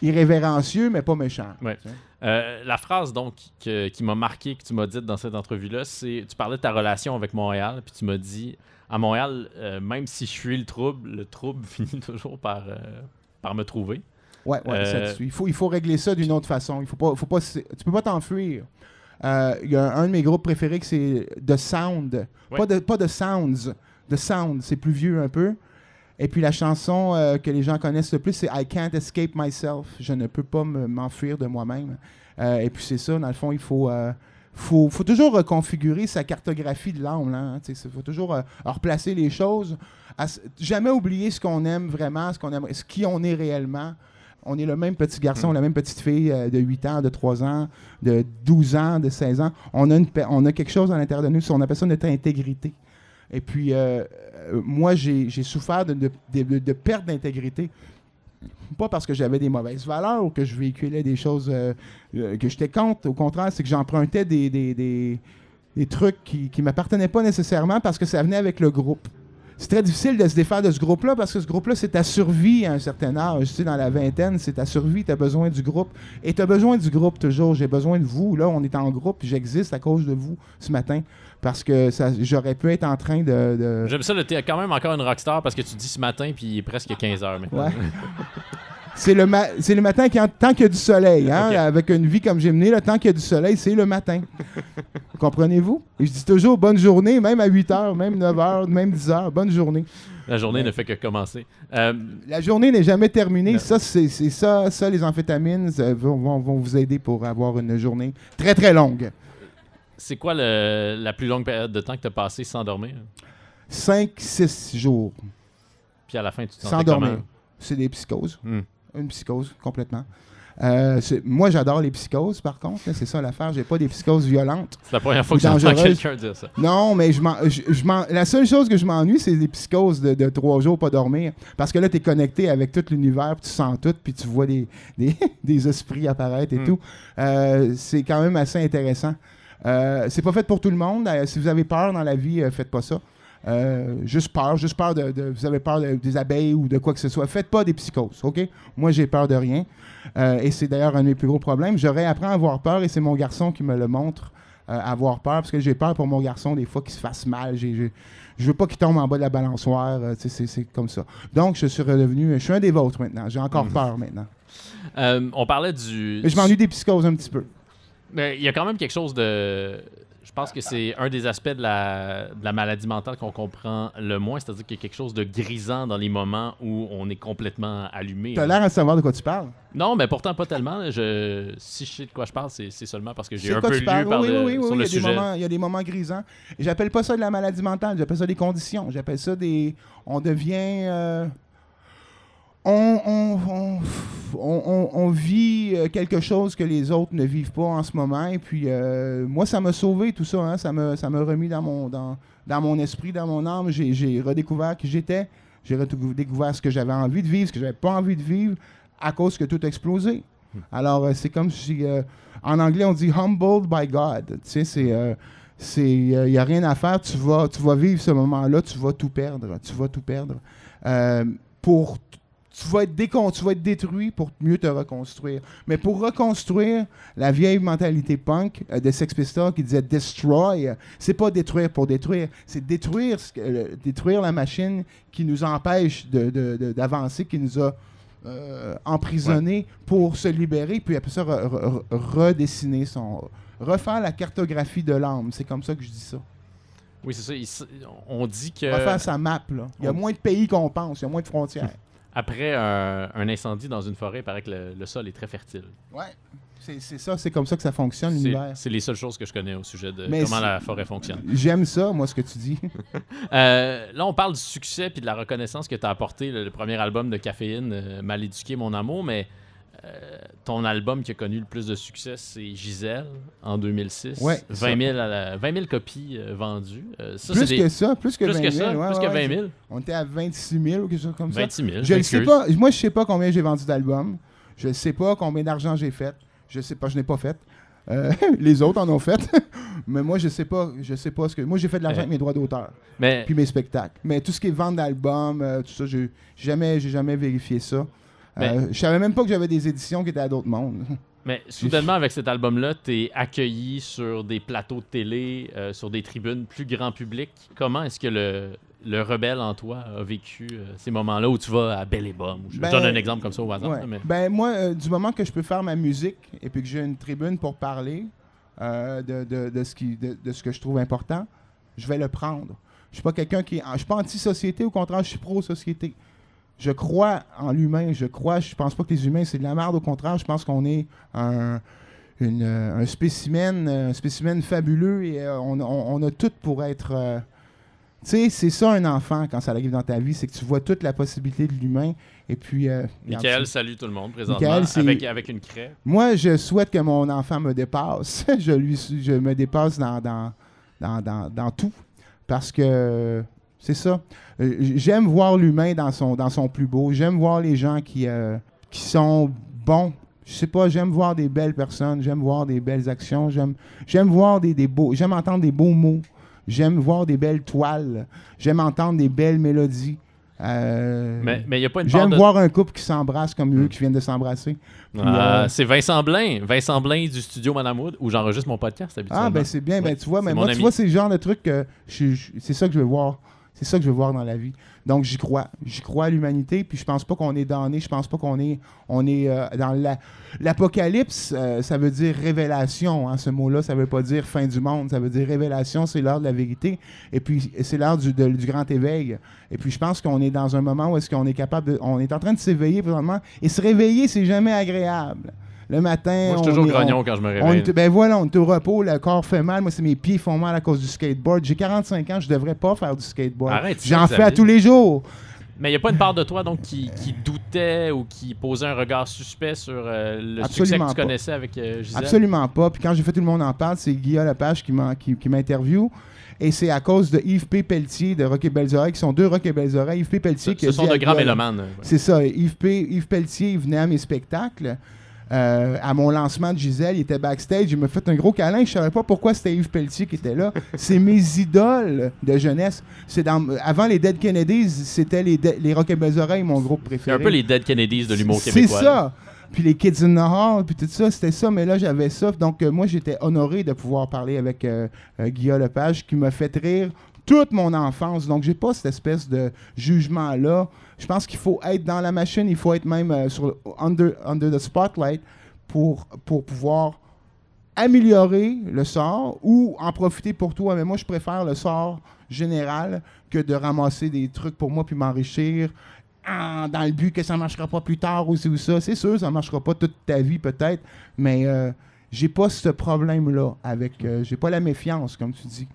irrévérencieux, mais pas méchant. Ouais. Tu sais. Euh, la phrase donc que- qui m'a marqué, que tu m'as dite dans cette entrevue-là, c'est tu parlais de ta relation avec Montréal, puis tu m'as dit à Montréal, euh, même si je suis le trouble, le trouble finit toujours par, euh, par me trouver. Ouais, ouais, ça dessus. Il faut, il faut régler ça d'une autre façon. Il faut pas, faut pas, tu peux pas t'enfuir. Il y a un de mes groupes préférés que c'est The Sound. Ouais. Pas, de, pas The Sounds. The Sound, c'est plus vieux un peu. Et puis la chanson euh, que les gens connaissent le plus, c'est I Can't Escape Myself. Je ne peux pas me- m'enfuir de moi-même. Euh, et puis c'est ça, dans le fond, il faut, euh, faut, faut toujours reconfigurer sa cartographie de l'âme. Il faut toujours euh, replacer les choses. À jamais oublier ce qu'on aime vraiment, ce qu'on aime, ce qui on est réellement. On est le même petit garçon, Mm. la même petite fille de 8 ans, de 3 ans, de 12 ans, de 16 ans. On a, une, on a quelque chose à l'intérieur de nous, on appelle ça notre intégrité. Et puis, euh, euh, moi, j'ai souffert de, de, perte d'intégrité pas parce que j'avais des mauvaises valeurs ou que je véhiculais des choses euh, euh, que j'étais contre. Au contraire, c'est que j'empruntais des, trucs qui ne m'appartenaient pas nécessairement parce que ça venait avec le groupe. C'est très difficile de se défaire de ce groupe-là parce que ce groupe-là, c'est ta survie à un certain âge. Tu sais, dans la vingtaine, c'est ta survie, tu as besoin du groupe. Et tu as besoin du groupe toujours. J'ai besoin de vous. Là, on est en groupe, j'existe à cause de vous ce matin. Parce que ça, j'aurais pu être en train de. de- J'aime ça, là, t'es quand même encore une rockstar parce que tu dis ce matin, puis il est presque 15h maintenant. Ouais. C'est le, ma- c'est le matin quand, tant qu'il y a du soleil. Hein? Avec une vie comme j'ai menée, là, tant qu'il y a du soleil, c'est le matin. Comprenez-vous? Et je dis toujours bonne journée, même à 8 h, même 9 h, même 10 h. Bonne journée. La journée ne fait que commencer. Euh, La journée n'est jamais terminée. Non. Ça, c'est ça, ça, les amphétamines euh, vont vous aider pour avoir une journée très, très longue. C'est quoi le- la plus longue période de temps que tu as passé sans dormir? 5, 6 jours Puis à la fin, tu te sans dormir. C'est des psychoses. Hmm. Une psychose, complètement. Euh, moi, j'adore les psychoses, par contre. C'est ça l'affaire. J'ai pas des psychoses violentes. C'est la première fois que j'entends quelqu'un dire ça. Non, mais je m'en- je- la seule chose que je m'ennuie, c'est les psychoses de, de trois jours pas dormir. Parce que là, tu es connecté avec tout l'univers, puis tu sens tout, puis tu vois des, des, des esprits apparaître et Mm. tout. Euh, c'est quand même assez intéressant. Euh, c'est pas fait pour tout le monde. Euh, si vous avez peur dans la vie, euh, faites pas ça. Euh, juste peur, juste peur de, de- vous avez peur de- des abeilles ou de quoi que ce soit. Faites pas des psychoses, ok? Moi, j'ai peur de rien. Euh, et c'est d'ailleurs un de mes plus gros problèmes. J'aurais appris à avoir peur et c'est mon garçon qui me le montre, euh, avoir peur, parce que j'ai peur pour mon garçon des fois qu'il se fasse mal. J'ai- je veux pas qu'il tombe en bas de la balançoire. c'est, comme ça. Donc, je suis redevenu, je suis un des vôtres maintenant. J'ai encore Mhm. peur maintenant. On parlait du. Je m'ennuie des psychoses un petit peu. Mais il y a quand même quelque chose de. Je pense que c'est un des aspects de la, de la maladie mentale qu'on comprend le moins, c'est-à-dire qu'il y a quelque chose de grisant dans les moments où on est complètement allumé. Tu as l'air à savoir de quoi tu parles. Non, mais pourtant pas tellement. Je, si je sais de quoi je parle, c'est seulement parce que j'ai un peu lu par oui, le- oui, oui, sur le il y a des sujet. moments- il y a des moments grisants. J'appelle pas ça de la maladie mentale, j'appelle ça des conditions. J'appelle ça des. On devient. euh, on, on, vit euh, quelque chose que les autres ne vivent pas en ce moment. Et puis, euh, moi, ça m'a sauvé tout ça. hein. Ça m'a remis dans mon, dans, dans mon esprit, dans mon âme. J'ai redécouvert qui j'étais. J'ai redécouvert ce que j'avais envie de vivre, ce que j'avais pas envie de vivre, à cause que tout a explosé. Alors, euh, c'est comme si. en anglais, on dit humbled by God. Tu sais, c'est. c'est il n'y a rien à faire, tu vas, tu vas vivre ce moment-là, tu vas tout perdre, tu vas tout perdre. Pour, tu, vas être décon- tu vas être détruit pour mieux te reconstruire. Mais pour reconstruire la vieille mentalité punk euh, de Sex Pistols qui disait destroy, euh, c'est pas détruire pour détruire, c'est détruire, ce que- euh, détruire la machine qui nous empêche de- de- de- d'avancer, qui nous a euh, emprisonnés pour se libérer, puis après ça, re- re- redessiner son. refaire la cartographie de l'âme. C'est comme ça que je dis ça. Oui, c'est ça. il on dit que Refaire sa map, là. Il y a on- moins de pays qu'on pense, il y a moins de frontières. Après un, un incendie dans une forêt, il paraît que le, le sol est très fertile. ouais. C'est ça, c'est comme ça que ça fonctionne, l'univers. c'est les seules choses que je connais au sujet de Mais comment la forêt fonctionne. J'aime ça, moi, ce que tu dis. Euh, là, on parle du succès puis de la reconnaissance que tu as apporté, le, le premier album de Caféine, euh, Mal éduqué, mon amour, mais euh, ton album qui a connu le plus de succès, c'est Gisèle en 2006. Ouais, 20 000, à la- 20 000 copies euh, vendues. Euh, ça, plus que ça, plus que plus 20 que 000. ça, ouais, plus ouais, que ouais. 20 000. On était à 26 000 ou quelque chose comme ça. 26 000. Je ne sais pas. Moi, je sais pas combien j'ai vendu d'albums. Je ne sais pas combien d'argent j'ai fait. Je sais pas, je n'ai pas fait. Les autres en ont fait. Mais moi, je sais pas. Je sais pas ce que. Moi, j'ai fait de l'argent avec mes droits d'auteur. Mais Puis mes spectacles. Mais tout ce qui est vente d'albums, tout ça, j'ai jamais, j'ai jamais vérifié ça. Mais- Euh, je savais même pas que j'avais des éditions qui étaient à d'autres mondes. Mais soudainement, avec cet album-là, tu es accueilli sur des plateaux de télé, euh, sur des tribunes plus grand public. Comment est-ce que le, le rebelle en toi a vécu euh, ces moments-là où tu vas à Belle et Bomme? ou Je Ben, donne un exemple comme ça au hasard. Ouais. mais- Ben moi, euh, du moment que je peux faire ma musique et puis que j'ai une tribune pour parler de, de- de ce qui, de, de ce que je trouve important, je vais le prendre. Je suis pas quelqu'un qui, je suis pas anti-société, au contraire, je suis pro-société. Je crois en l'humain, je crois, je pense pas que les humains c'est de la merde, au contraire, je pense qu'on est un, une, un spécimen, un spécimen fabuleux et euh, on, on- on a tout pour être. euh, tu sais, c'est ça un enfant quand ça arrive dans ta vie, c'est que tu vois toute la possibilité de l'humain et puis. euh, Michael salue tout le monde présentement Michael, avec, avec une craie. moi, je souhaite que mon enfant me dépasse. je, lui, je me dépasse dans, dans, dans, dans, dans tout. Parce que C'est ça. Euh, j'aime voir l'humain dans son, dans son plus beau. J'aime voir les gens qui, euh, qui sont bons. Je sais pas, j'aime voir des belles personnes, j'aime voir des belles actions, j'aime, j'aime voir des, des beaux, j'aime entendre des beaux mots, j'aime voir des belles toiles, j'aime entendre des belles mélodies. Euh, mais il n'y a pas une J'aime de- voir un couple qui s'embrasse comme eux, qui viennent de s'embrasser. Ah, euh, C'est Vincent Blain, Vincent Blain du studio Madame Wood, où j'enregistre mon podcast habituellement. Ah, ben c'est bien. Ben, tu vois, mais moi, tu vois, c'est le genre de truc que c'est ça que je veux voir. C'est ça que je veux voir dans la vie. Donc, j'y crois. J'y crois à l'humanité, puis je pense pas qu'on est damné. Je pense pas qu'on est, on est euh, dans la- l'apocalypse. euh, ça veut dire révélation. hein, ce mot-là, ça veut pas dire fin du monde. Ça veut dire révélation. C'est l'heure de la vérité. Et puis, c'est l'heure du grand éveil. Et puis, je pense qu'on est dans un moment où est-ce qu'on est capable de, on est en train de s'éveiller présentement. Et se réveiller, c'est jamais agréable. Le matin, Moi, je suis toujours est- on- grognon quand je me réveille. ben voilà, on est au repos, le corps fait mal. Moi, c'est mes pieds font mal à cause du skateboard. J'ai 45 ans, je devrais pas faire du skateboard. Arrête J'en fais à tous les jours. Mais il n'y a pas une part de toi donc qui, qui doutait ou qui posait un regard suspect sur euh, le succès Absolument que tu pas. connaissais avec euh, Gisèle? Absolument pas. Puis quand j'ai fait Tout le monde en parle, c'est Guillaume Lepage qui qui, qui m'interviewe. Et c'est à cause de Yves P. Pelletier de Rock et Belles Oreilles, qui sont deux Rock et Belles Oreilles. Yves P. Pelletier qui Ce sont de grands mélomanes. ouais. C'est ça. Yves, P, Yves Pelletier il venait à mes spectacles. Euh, à mon lancement de Gisèle, il était backstage, il m'a fait un gros câlin. Je savais pas pourquoi c'était Yves Pelletier qui était là. C'est mes idoles de jeunesse. C'est dans, avant les Dead Kennedys, c'était les, De- les Rock et Belles Oreilles, mon groupe C'est préféré. un peu les Dead Kennedys de l'humour C'est ça. Puis les Kids in the Hall, puis tout ça, c'était ça. Mais là, j'avais ça. Donc, euh, moi, j'étais honoré de pouvoir parler avec euh, euh, Guillaume Lepage, qui m'a fait rire toute mon enfance. Donc, j'ai pas cette espèce de jugement-là. Je pense qu'il faut être dans la machine, il faut être même euh, sur le- under, the spotlight pour, pour pouvoir améliorer le sort ou en profiter pour toi. Mais moi, je préfère le sort général que de ramasser des trucs pour moi puis m'enrichir en- dans le but que ça marchera pas plus tard ou ou ça. C'est sûr, ça marchera pas toute ta vie peut-être, mais euh, j'ai pas ce problème-là avec... euh, j'ai pas la méfiance, comme tu dis,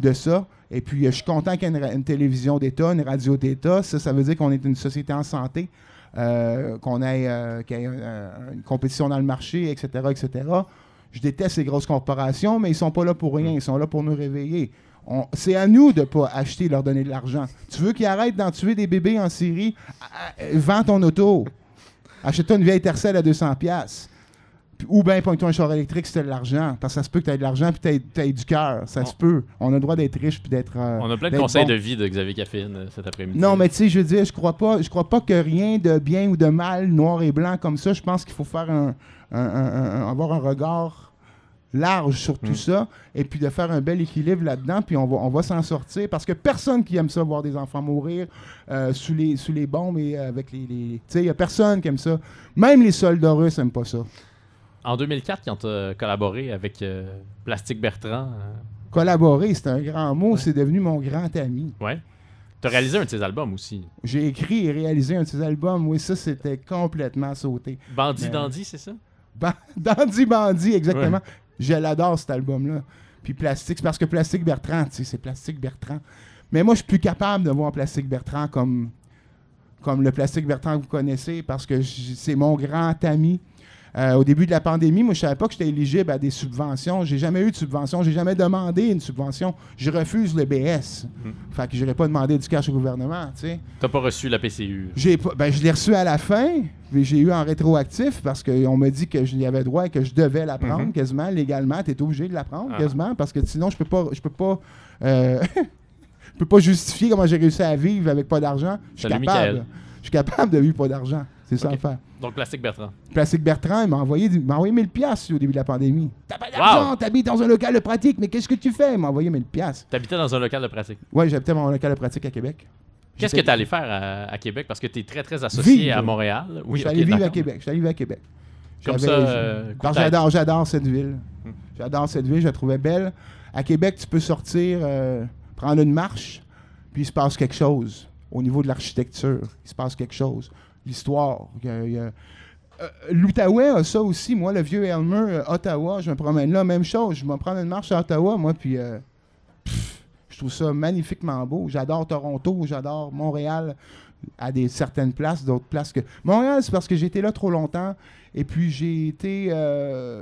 de ça. Et puis, euh, je suis content qu'il y ait une, télévision d'État, une radio d'État. Ça, ça veut dire qu'on est une société en santé, euh, qu'on ait, euh, une compétition dans le marché, etc., etc. Je déteste ces grosses corporations, mais ils sont pas là pour rien. Ils sont là pour nous réveiller. C'est à nous de pas acheter et leur donner de l'argent. Tu veux qu'ils arrêtent d'en tuer des bébés en Syrie? Ah, ah, Vends ton auto. Achète-toi une vieille Tercel à 200$. piastres. Ou bien pogne-toi un char électrique si tu as de l'argent. Parce que ça se peut que tu aies de l'argent puis tu aies, du cœur. Ça se peut. On a le droit d'être riche puis d'être. euh, On a plein de conseils bon. de vie de Xavier Caffine euh, cet après-midi. Non, mais tu sais, je veux dire, je crois pas, je crois pas que rien de bien ou de mal, noir et blanc comme ça. Je pense qu'il faut faire un, un- avoir un regard large sur tout Mm. ça et puis de faire un bel équilibre là-dedans puis on va, on va s'en sortir parce que personne qui aime ça voir des enfants mourir euh, sous, les, sous les bombes et avec les... les- Tu sais, il y a personne qui aime ça. Même les soldats russes n'aiment pas ça. En 2004, quand tu as collaboré avec euh, Plastique Bertrand, euh, Collaborer, c'est un grand mot, Ouais. c'est devenu mon grand ami. ouais, tu as réalisé un de ses albums aussi. J'ai écrit et réalisé un de ses albums, oui, ça c'était complètement sauté. Bandit Mais- Dandy, c'est ça? Ba- Dandy Bandit, exactement. Je l'adore cet album-là. Puis Plastique, c'est parce que Plastique Bertrand, tu sais, c'est Plastique Bertrand. Mais moi, je suis plus capable de voir Plastique Bertrand comme, comme le Plastique Bertrand que vous connaissez parce que c'est mon grand ami. Euh, au début de la pandémie, moi, je savais pas que j'étais éligible à des subventions. J'ai jamais eu de subvention. J'ai jamais demandé une subvention. Je refuse le BS. Mhm. Fait que j'aurais pas demandé du cash au gouvernement, tu sais. T'as pas reçu la PCU. J'ai pas- ben, je l'ai reçu à la fin, mais j'ai eu en rétroactif parce qu'on m'a dit que j'y avais droit et que je devais la prendre Mhm. quasiment légalement. Tu es obligé de la prendre Ah. quasiment parce que sinon je peux pas je peux pas euh, je peux pas justifier comment j'ai réussi à vivre avec pas d'argent. Je suis capable. Je suis capable de vivre pas d'argent. C'est ça l'affaire. Donc Plastique Bertrand. Plastique Bertrand, il m'a envoyé, m'a envoyé 1000 piastres au début de la pandémie. T'as pas d'argent, Wow. t'habites dans un local de pratique, mais qu'est-ce que tu fais? Il m'a envoyé 1000 piastres. T'habitais dans un local de pratique. Ouais, j'habitais dans mon local de pratique à Québec. Qu'est-ce que t'es allé faire à, à Québec? Parce que t'es très, très associé Vivre. à Montréal. Oui, je suis ok, allé vivre à. Québec. Je suis allé vivre à Québec. Comme ça, euh, j'adore cette ville. Hmm. J'adore cette ville, je la trouvais belle. À Québec, tu peux sortir, euh, prendre une marche, puis il se passe quelque chose. Au niveau de l'architecture, il se passe quelque chose. L'histoire. Euh, L'Outaouais a ça aussi. Moi, le vieux Elmer, euh, Ottawa, je me promène là, même chose. Je vais prendre une marche à Ottawa, moi, puis euh, je trouve ça magnifiquement beau. J'adore Toronto, j'adore Montréal. à des certaines places, d'autres places que. Montréal, c'est parce que été là trop longtemps. Et puis j'ai été.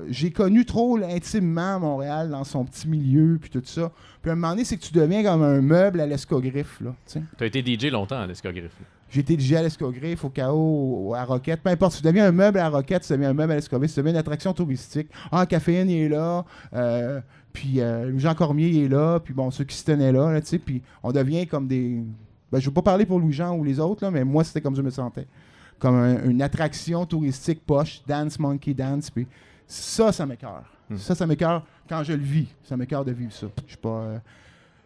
j'ai connu trop intimement Montréal dans son petit milieu, puis tout ça. Puis à un moment donné, c'est que tu deviens comme un meuble à l'escogriffe, là. Tu as été DJ longtemps à l'escogriffe. J'ai été DJ à l'escogriffe, au KO, à Roquette. Peu importe, tu deviens un meuble à Roquette, tu deviens un meuble à l'escogriffe, tu deviens une attraction touristique. Ah, Caféine, il est là. euh, puis euh, Jean Cormier, il est là. Puis bon, ceux qui se tenaient là, là tu sais. Puis on devient comme des. Ben, je veux pas parler pour Louis-Jean ou les autres, là, mais moi, c'était comme je me sentais. Comme un- une attraction touristique poche, Dance Monkey Dance. Puis ça, ça m'écœure. Hmm. Ça, ça m'écœure quand je le vis. Ça m'écœure de vivre ça. Je suis pas. euh,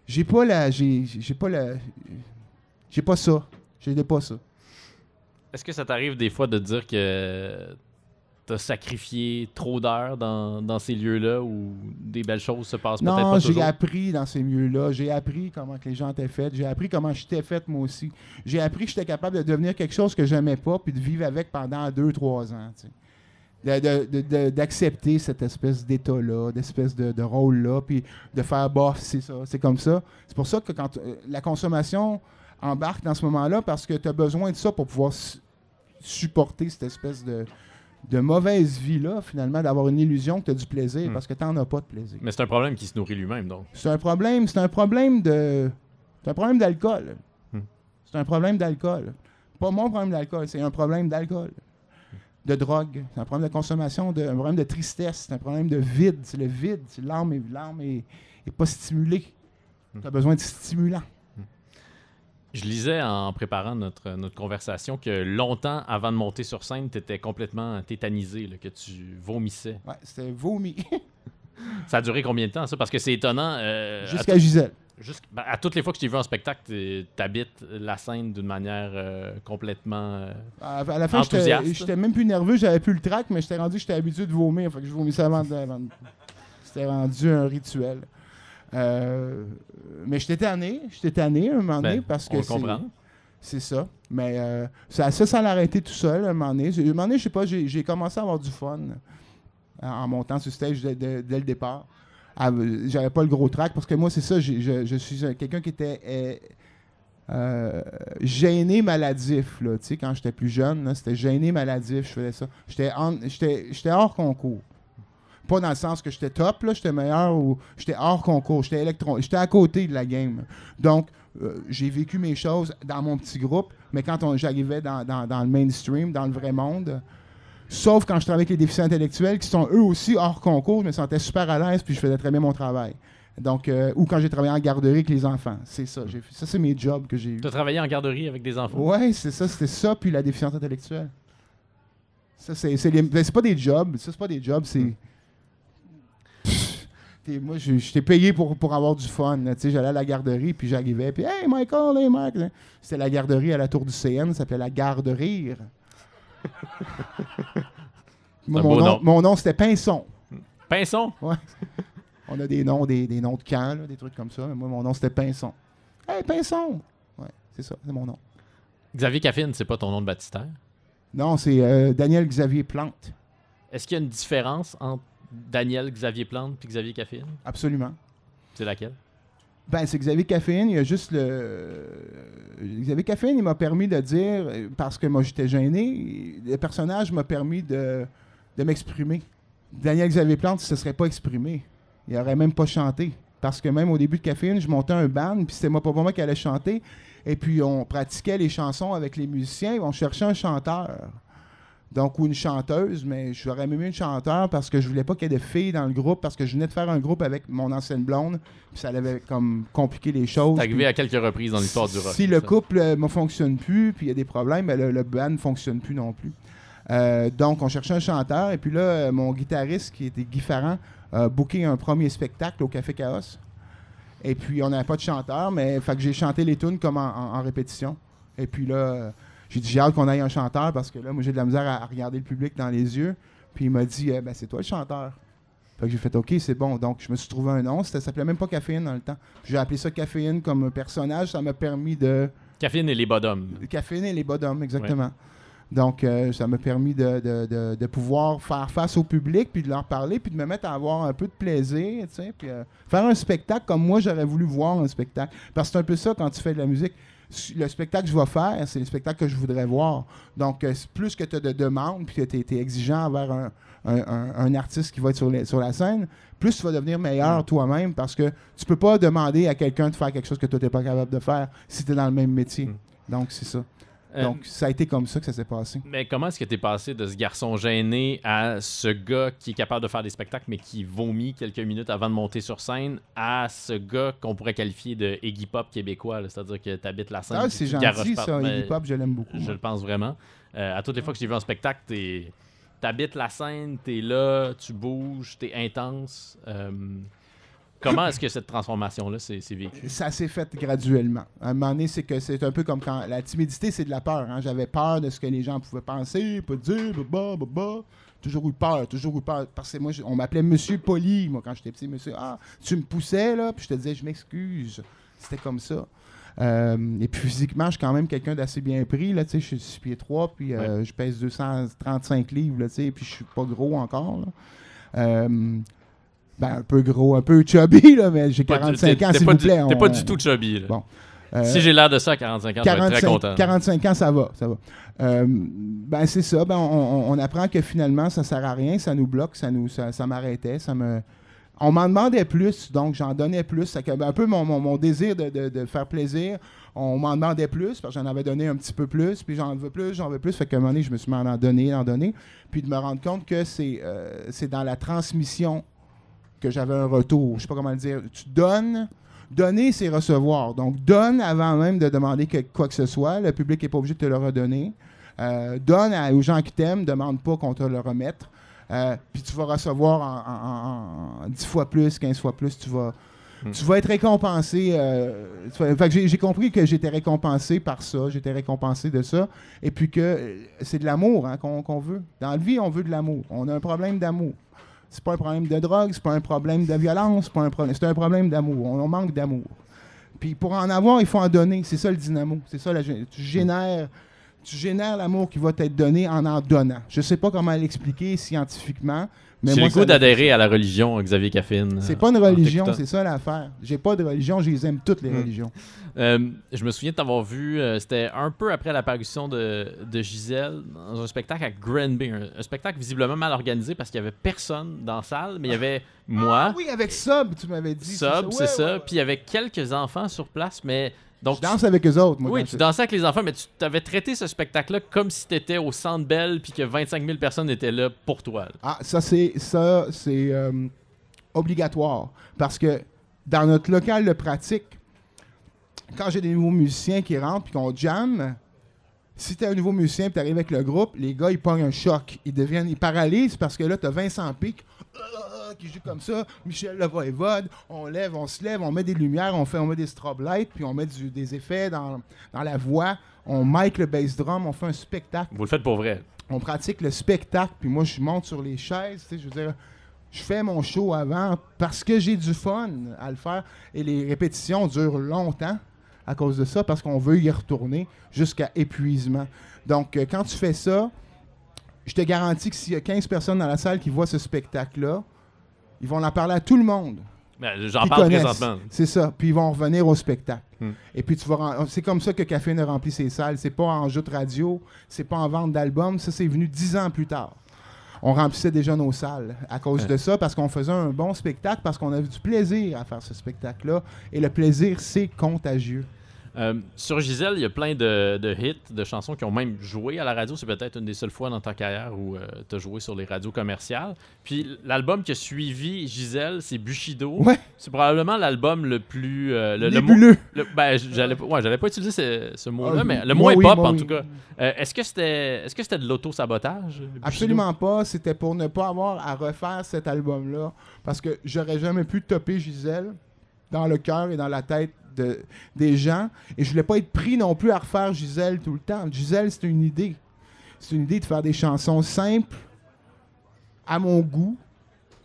j'ai pas la. J'ai j'ai pas la. J'ai pas ça. J'ai pas ça. Est-ce que ça t'arrive des fois de dire que t'as sacrifié trop d'heures dans, dans ces lieux-là où des belles choses se passent peut-être Non, pas j'ai toujours? appris dans ces milieux-là. J'ai appris comment que les gens étaient faits. J'ai appris comment j'étais faite moi aussi. J'ai appris que j'étais capable de devenir quelque chose que j'aimais pas puis de vivre avec pendant deux, trois ans. tu sais. D'accepter cette espèce d'état-là, d'espèce de, de rôle-là, puis de faire bof, c'est ça, c'est comme ça. C'est pour ça que quand euh, la consommation embarque dans ce moment-là, parce que tu as besoin de ça pour pouvoir su- supporter cette espèce de, de mauvaise vie-là, finalement, d'avoir une illusion que tu as du plaisir, Hmm. parce que tu n'en as pas de plaisir. Mais c'est un problème qui se nourrit lui-même, donc. C'est un problème, c'est un problème de. C'est un problème d'alcool. Hmm. C'est un problème d'alcool. Pas mon problème d'alcool, c'est un problème d'alcool. De drogue. C'est un problème de consommation, de, un problème de tristesse, c'est un problème de vide. C'est le vide. L'âme est, l'âme est, est pas stimulée. Tu as besoin de stimulants. Je lisais en préparant notre, notre conversation que longtemps avant de monter sur scène, tu étais complètement tétanisé, là, que tu vomissais. Ouais, c'était vomi. Ça a duré combien de temps, ça? Parce que c'est étonnant. euh, Jusqu'à Gisèle. Jusqu'- ben, à toutes les fois que je t'ai vu en spectacle, tu habites la scène d'une manière euh, complètement. euh, À, à la fin, j'étais même plus nerveux, j'avais plus le trac, mais j'étais rendu que j'étais habitué de vomir. Fait que je vomissais avant de. avant de- C'était rendu un rituel. Euh, mais j'étais tanné, j'étais tanné un moment donné ben, parce que c'est- c'est ça. Mais euh, ça, ça, ça l'a arrêté tout seul un moment donné. Un moment donné, je sais pas, j'ai commencé à avoir du fun en, en montant sur stage dès, le départ. Ah, euh, J'avais pas le gros track parce que moi, c'est ça, je, je suis un- quelqu'un qui était euh, gêné maladif. Là, tu sais, quand j'étais plus jeune, c'était gêné maladif, je faisais ça. J'étais hors concours. Pas dans le sens que j'étais top, là, j'étais meilleur ou j'étais hors concours, j'étais électron, j'étais à côté de la game. Donc, euh, j'ai vécu mes choses dans mon petit groupe, mais quand j'arrivais dans, dans- dans le mainstream, dans le vrai monde, sauf quand je travaillais avec les déficients intellectuels, qui sont eux aussi hors concours, je me sentais super à l'aise, puis je faisais très bien mon travail. Donc, euh, ou quand j'ai travaillé en garderie avec les enfants, c'est ça. Ça, c'est mes jobs que j'ai eu. Tu as travaillé en garderie avec des enfants? Ouais, c'est ça, c'était ça, puis la déficience intellectuelle. Ça, c'est c'est pas des jobs, ça, c'est pas des jobs, c'est. Moi, j'étais payé pour, pour avoir du fun. là, Tu sais, j'allais à la garderie, puis j'arrivais, puis Hey, Michael, hey, Mark. C'était la garderie à la tour du CN, ça s'appelait la Gare de Rire. Moi, mon, nom, nom. mon nom, c'était Pinson. Pinson? On a des noms, des, des noms de camps, là, des trucs comme ça. Mais moi, mon nom, c'était Pinson. Hey, Pinson! Ouais, c'est ça, c'est mon nom. Xavier Caffine, c'est pas ton nom de baptistère? Non, c'est euh, Daniel Xavier Plante. Est-ce qu'il y a une différence entre Daniel Xavier Plante et Xavier Caffine Absolument. C'est laquelle? Ben, c'est Xavier Caffeine, il y a juste le. Xavier Caffeine, il m'a permis de dire, parce que moi j'étais gêné, le personnage m'a permis de, de m'exprimer. Daniel Xavier Plante, il se serait pas exprimé. Il aurait même pas chanté. Parce que même au début de Caffeine, je montais un band, puis c'était moi, pas moi qui allait chanter. Et puis on pratiquait les chansons avec les musiciens, on cherchait un chanteur. Donc, ou une chanteuse, mais j'aurais même eu une chanteur parce que je voulais pas qu'il y ait de filles dans le groupe, parce que je venais de faire un groupe avec mon ancienne blonde, puis ça allait comme compliquer les choses. C'est arrivé à quelques reprises dans l'histoire du rock. Si le ça. couple ne me fonctionne plus, puis il y a des problèmes, ben, le, le band ne fonctionne plus non plus. Euh, donc, on cherchait un chanteur, et puis là, euh, mon guitariste, qui était Guy Farran, a booké un premier spectacle au Café Chaos. Et puis, on n'avait pas de chanteur, mais fait que j'ai chanté les tunes comme en, en- en répétition. Et puis là, euh, j'ai dit, j'ai hâte qu'on aille un chanteur, parce que là, moi, j'ai de la misère à, à regarder le public dans les yeux. Puis il m'a dit, Eh ben, c'est toi le chanteur. Fait que j'ai fait, OK, c'est bon. Donc, je me suis trouvé un nom. Ça s'appelait même pas Caféine dans le temps. J'ai appelé ça Caféine comme personnage. Ça m'a permis de. Caffine et les Bodums. Caféine et les bonhommes, exactement. Donc, euh, ça m'a permis de, de- de- de pouvoir faire face au public, puis de leur parler, puis de me mettre à avoir un peu de plaisir, tu sais, puis euh, faire un spectacle comme moi, j'aurais voulu voir un spectacle. Parce que c'est un peu ça quand tu fais de la musique. Le spectacle que je vais faire, c'est le spectacle que je voudrais voir. Donc, euh, plus que tu as de demandes puis que tu es, exigeant envers un, un- un- un artiste qui va être sur, les- sur la scène, plus tu vas devenir meilleur toi-même parce que tu peux pas demander à quelqu'un de faire quelque chose que toi, tu n'es pas capable de faire si tu es dans le même métier. Mm. Donc, c'est ça. Euh, Donc, ça a été comme ça que ça s'est passé. mais comment est-ce que tu es passé de ce garçon gêné à ce gars qui est capable de faire des spectacles mais qui vomit quelques minutes avant de monter sur scène à ce gars qu'on pourrait qualifier de Iggy Pop québécois, c'est-à-dire que tu habites la scène. Ah, c'est tu gentil, par- ça. mais Iggy Pop, je l'aime beaucoup. Je moi. le pense vraiment. Euh, à toutes les fois que je t'ai vu en spectacle, t'es- t'habites la scène, t'es là, tu bouges, t'es intense. Euh, comment est-ce que cette transformation-là s'est vécue? Ça s'est fait graduellement. À un moment donné, c'est que c'est un peu comme quand la timidité, c'est de la peur. hein. J'avais peur de ce que les gens pouvaient penser, pas dire, bah, bah, bah. Toujours eu peur, toujours eu peur. Parce que moi, on m'appelait Monsieur Poli, moi, quand j'étais petit. Monsieur, ah, tu me poussais, là, puis je te disais, je m'excuse. C'était comme ça. Euh, et puis physiquement, je suis quand même quelqu'un d'assez bien pris, là, je suis 6 pieds 3, puis euh, je pèse 235 livres, là, puis je suis pas gros encore, là. Euh, ben, un peu gros, un peu chubby, là, mais j'ai Pas du- 45 t'es- ans, s'il vous plaît. T'es pas du tout chubby. là. Bon. Euh, si j'ai l'air de ça à 45 ans, je vais être très 45, content. 45 ans, ça va, ça va. Euh, ben c'est ça, ben on, on- on apprend que finalement ça sert à rien, ça nous bloque, ça nous ça, ça m'arrêtait, ça me on m'en demandait plus, donc j'en donnais plus. Ça, ben, un peu mon, mon- mon désir de, de- de faire plaisir, on m'en demandait plus, parce que j'en avais donné un petit peu plus, puis j'en veux plus, j'en veux plus. Fait qu'à un moment donné, je me suis mis à en donner, en donner, puis de me rendre compte que c'est euh, c'est dans la transmission que j'avais un retour. Je sais pas comment le dire. Tu donnes, donner, c'est recevoir. Donc, donne avant même de demander que- quoi que ce soit. Le public n'est pas obligé de te le redonner. Euh, donne à- aux gens qui t'aiment, demande pas qu'on te le remette. Euh, puis tu vas recevoir en, en- en- en 10 fois plus, 15 fois plus, tu vas, Hmm. tu vas être récompensé. euh, tu vas- fait que j'ai, compris que j'étais récompensé par ça, j'étais récompensé de ça, et puis que euh, c'est de l'amour hein, qu'on, qu'on veut. Dans la vie, on veut de l'amour. On a un problème d'amour. C'est pas un problème de drogue, c'est pas un problème de violence, c'est un problème, c'est un problème d'amour. On, manque d'amour. Puis pour en avoir, il faut en donner. C'est ça le dynamo. C'est ça tu génères tu génères l'amour qui va t'être donné en en donnant. Je sais pas comment l'expliquer scientifiquement, J'ai le goût d'adhérer à la religion, Xavier Caffine. C'est pas une religion, c'est ça l'affaire. J'ai pas de religion, je les aime toutes les Hmm. religions. Euh, je me souviens de t'avoir vu, euh, c'était un peu après l'apparition de, de Gisèle dans un spectacle à Granby. Un, un spectacle visiblement mal organisé parce qu'il y avait personne dans la salle, mais il y avait moi, Ah oui, avec Sub, tu m'avais dit. Sub, c'est ça, ouais, ouais. puis il y avait quelques enfants sur place, mais. Donc, je danse avec eux autres, moi. oui, tu dansais avec les enfants, mais tu avais traité ce spectacle-là comme si tu étais au Centre Bell puis que 25 000 personnes étaient là pour toi. là. Ah, ça, c'est ça, c'est euh, obligatoire. Parce que dans notre local de pratique, quand j'ai des nouveaux musiciens qui rentrent puis qu'on jam, si t'es un nouveau musicien et t'arrives avec le groupe, les gars, ils pognent un choc. Ils deviennent, ils paralysent parce que là, t'as Vincent Pic euh, qui joue comme ça, Michel Levoivode, on lève, on se lève, on met des lumières, on fait, on met des strobe lights, puis on met du- des effets dans, dans la voix, on mic le bass drum, on fait un spectacle. Vous le faites pour vrai. on pratique le spectacle, puis moi, je monte sur les chaises, tu sais, je veux dire, je fais mon show avant parce que j'ai du fun à le faire, et les répétitions durent longtemps à cause de ça, parce qu'on veut y retourner jusqu'à épuisement. Donc, euh, quand tu fais ça, je te garantis que s'il y a 15 personnes dans la salle qui voient ce spectacle-là, ils vont en parler à tout le monde. Ben, J'en parle connaissent. présentement. C'est ça. Puis ils vont revenir au spectacle. Hmm. Et puis tu vas c'est comme ça que Café a rempli ses salles. C'est pas en jeu de radio, c'est pas en vente d'albums. Ça, c'est venu dix ans plus tard. On remplissait déjà nos salles à cause de ça, parce qu'on faisait un bon spectacle, parce qu'on avait du plaisir à faire ce spectacle-là. Et le plaisir, c'est contagieux. Euh, sur Gisèle, il y a plein de, de hits, de chansons qui ont même joué à la radio. C'est peut-être une des seules fois dans ta carrière où tu as joué sur les radios commerciales. Puis l'album qui a suivi Gisèle, c'est Bushido. Ouais. C'est probablement l'album le plus. euh, le, Nébuleux. le- ben, j'allais pas- ouais, j'allais pas utiliser ce, ce mot-là, Ah, mais le oui, pop en oui. tout cas. Euh, est-ce que c'était est-ce que c'était de l'auto-sabotage? Absolument pas. C'était pour ne pas avoir à refaire cet album-là. Parce que j'aurais jamais pu topper Gisèle dans le cœur et dans la tête de, des gens. Et je voulais pas être pris non plus à refaire Gisèle tout le temps. Gisèle, c'est une idée. C'est une idée de faire des chansons simples, à mon goût,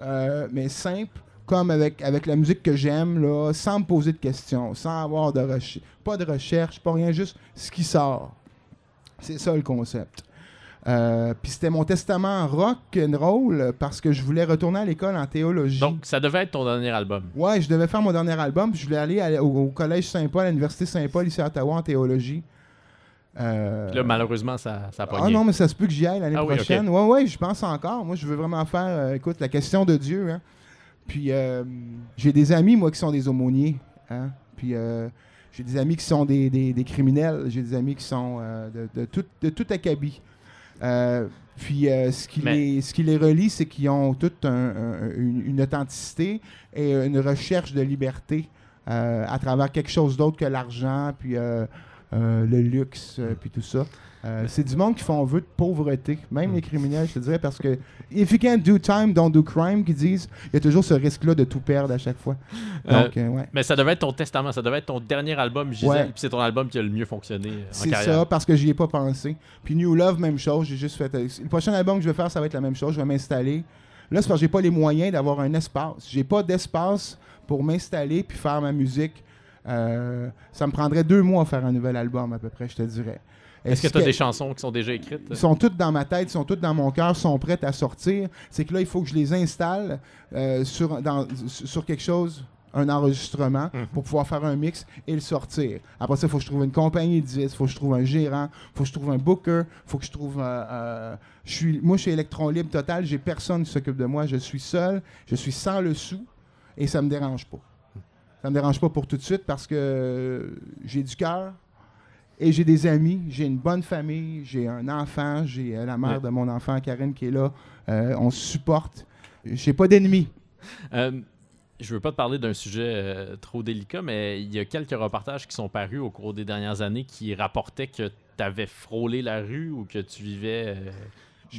euh, mais simples, comme avec, avec la musique que j'aime, là, sans me poser de questions, sans avoir de recherche. Pas de recherche, pas rien, juste ce qui sort. C'est ça le concept. Euh, puis c'était mon testament rock and roll parce que je voulais retourner à l'école en théologie. Donc, ça devait être ton dernier album. Ouais, je devais faire mon dernier album. Puis je voulais aller à- au, au collège Saint-Paul, à l'université Saint-Paul, ici à Ottawa, en théologie. Euh, Là, malheureusement, ça, ça a ah non, mais ça se peut que j'y aille l'année Ah oui, ok. prochaine. Ouais, ouais, je pense encore. Moi, je veux vraiment faire, euh, écoute, la question de Dieu. Hein. Puis euh, j'ai des amis, moi, qui sont des aumôniers. Hein. Puis j'ai des amis qui sont des, des- des criminels. J'ai des amis qui sont de, de tout, de tout acabit. Euh, puis euh, ce, qui Mais- les, ce qui les relie, c'est qu'ils ont toute un- un- une, une authenticité et une recherche de liberté euh, à travers quelque chose d'autre que l'argent, puis euh, euh, le luxe, euh, puis tout ça. Euh, c'est du monde qui font vœu de pauvreté, même Mm. les criminels, je te dirais, parce que if you can't do time, don't do crime, qu'ils disent, il y a toujours ce risque-là de tout perdre à chaque fois. Donc, euh, ouais. Mais ça devait être ton testament, ça devait être ton dernier album, Gisèle, Ouais. puis c'est ton album qui a le mieux fonctionné C'est ça, parce que j'y ai pas pensé. Puis New Love, même chose. J'ai juste fait. Le prochain album que je vais faire, ça va être la même chose. Je vais m'installer. Là, c'est parce que j'ai pas les moyens d'avoir un espace. J'ai pas d'espace pour m'installer puis faire ma musique. Euh, ça me prendrait deux mois à faire un nouvel album, à peu près, je te dirais. Est-ce que tu as que- des chansons qui sont déjà écrites? Ils sont toutes dans ma tête, ils sont toutes dans mon cœur, sont prêtes à sortir. C'est que là, il faut que je les installe euh, sur, dans- sur quelque chose, un enregistrement, Mhm. pour pouvoir faire un mix et le sortir. Après ça, il faut que je trouve une compagnie de disques, il faut que je trouve un gérant, il faut que je trouve un booker, il faut que je trouve... euh, euh, je suis, moi, je suis électron libre total, j'ai personne qui s'occupe de moi, je suis seul, je suis sans le sou, et ça me dérange pas. Ça me dérange pas pour tout de suite parce que j'ai du cœur, et j'ai des amis, j'ai une bonne famille, j'ai un enfant, j'ai euh, la mère Ouais. de mon enfant, Karine, qui est là. Euh, on se supporte. J'ai pas d'ennemis. Euh, je veux pas te parler d'un sujet euh, trop délicat, mais il y a quelques reportages qui sont parus au cours des dernières années qui rapportaient que tu avais frôlé la rue ou que tu vivais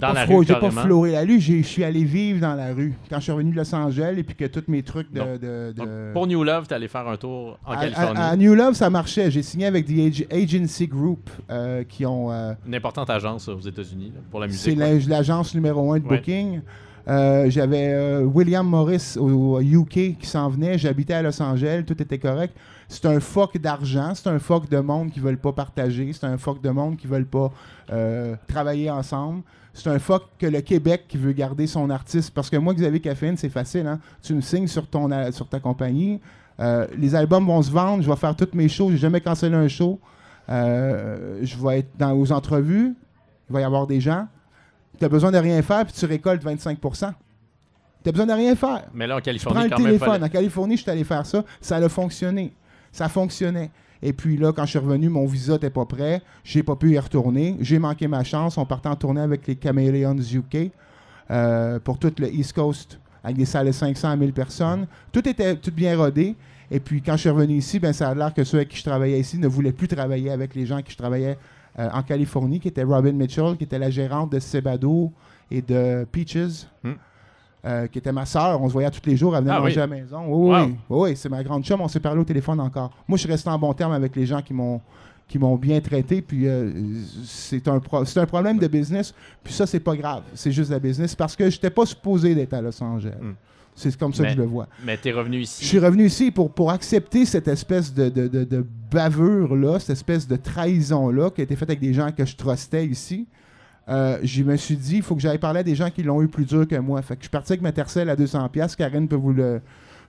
dans la rue j'ai pas floré la rue, je suis allé vivre dans la rue. Quand je suis revenu de Los Angeles et puis que tous mes trucs de. Donc- de- Donc, de- pour New Love, tu allé faire un tour en à, Californie. à- à New Love, ça marchait. J'ai signé avec The Ag- Agency Group euh, qui ont. euh, Une importante agence euh, aux États-Unis pour la C'est musique. la- l'agence numéro un de Ouais. Booking. Euh, J'avais euh, William Morris au, au UK qui s'en venait. J'habitais à Los Angeles. Tout était correct. C'est un fuck d'argent. C'est un fuck de monde qui veulent pas partager. C'est un fuck de monde qui veulent pas euh, travailler ensemble. C'est un fuck que le Québec qui veut garder son artiste. Parce que moi, Xavier Caffeine, c'est facile. Hein? Tu me signes sur, ton, a- sur ta compagnie. Euh, les albums vont se vendre. Je vais faire toutes mes shows. J'ai jamais cancellé un show. Euh, je vais être dans, aux entrevues. Il va y avoir des gens. Tu as besoin de rien faire, puis tu récoltes 25 Tu as besoin de rien faire. Mais là, en Tu prends Californie, le quand même, téléphone. fallait- En Californie, je suis allé faire ça. Ça a fonctionné. Ça fonctionnait. Et puis là, quand je suis revenu, mon visa n'était pas prêt. J'ai pas pu y retourner. J'ai manqué ma chance. On partait en tournée avec les Chameleons UK euh, pour tout le East Coast, avec des salles de 500 à 1000 personnes. Tout était tout bien rodé. Et puis quand je suis revenu ici, ben, ça a l'air que ceux avec qui je travaillais ici ne voulaient plus travailler avec les gens qui je travaillais euh, en Californie, qui était Robin Mitchell, qui était la gérante de Sebado et de Peaches. Hmm. Euh, qui était ma sœur, on se voyait tous les jours, elle venait Ah manger oui. à la maison. Oui, Wow. oui, c'est ma grande chum, on s'est parlé au téléphone encore. Moi, je suis resté en bon terme avec les gens qui m'ont qui m'ont bien traité, puis euh, c'est un, pro- un problème de business, puis ça, c'est pas grave, c'est juste la business, parce que je n'étais pas supposé d'être à Los Angeles. Hmm. C'est comme ça Mais- que je le vois. Mais t'es revenu Je ici. suis revenu ici pour, pour accepter cette espèce de, de, de- de bavure-là, cette espèce de trahison-là qui a été faite avec des gens que je trustais ici. Euh, je me suis dit, il faut que j'aille parler à des gens qui l'ont eu plus dur que moi. Fait que je suis parti avec ma tercelle à 200$. Karine peut vous le,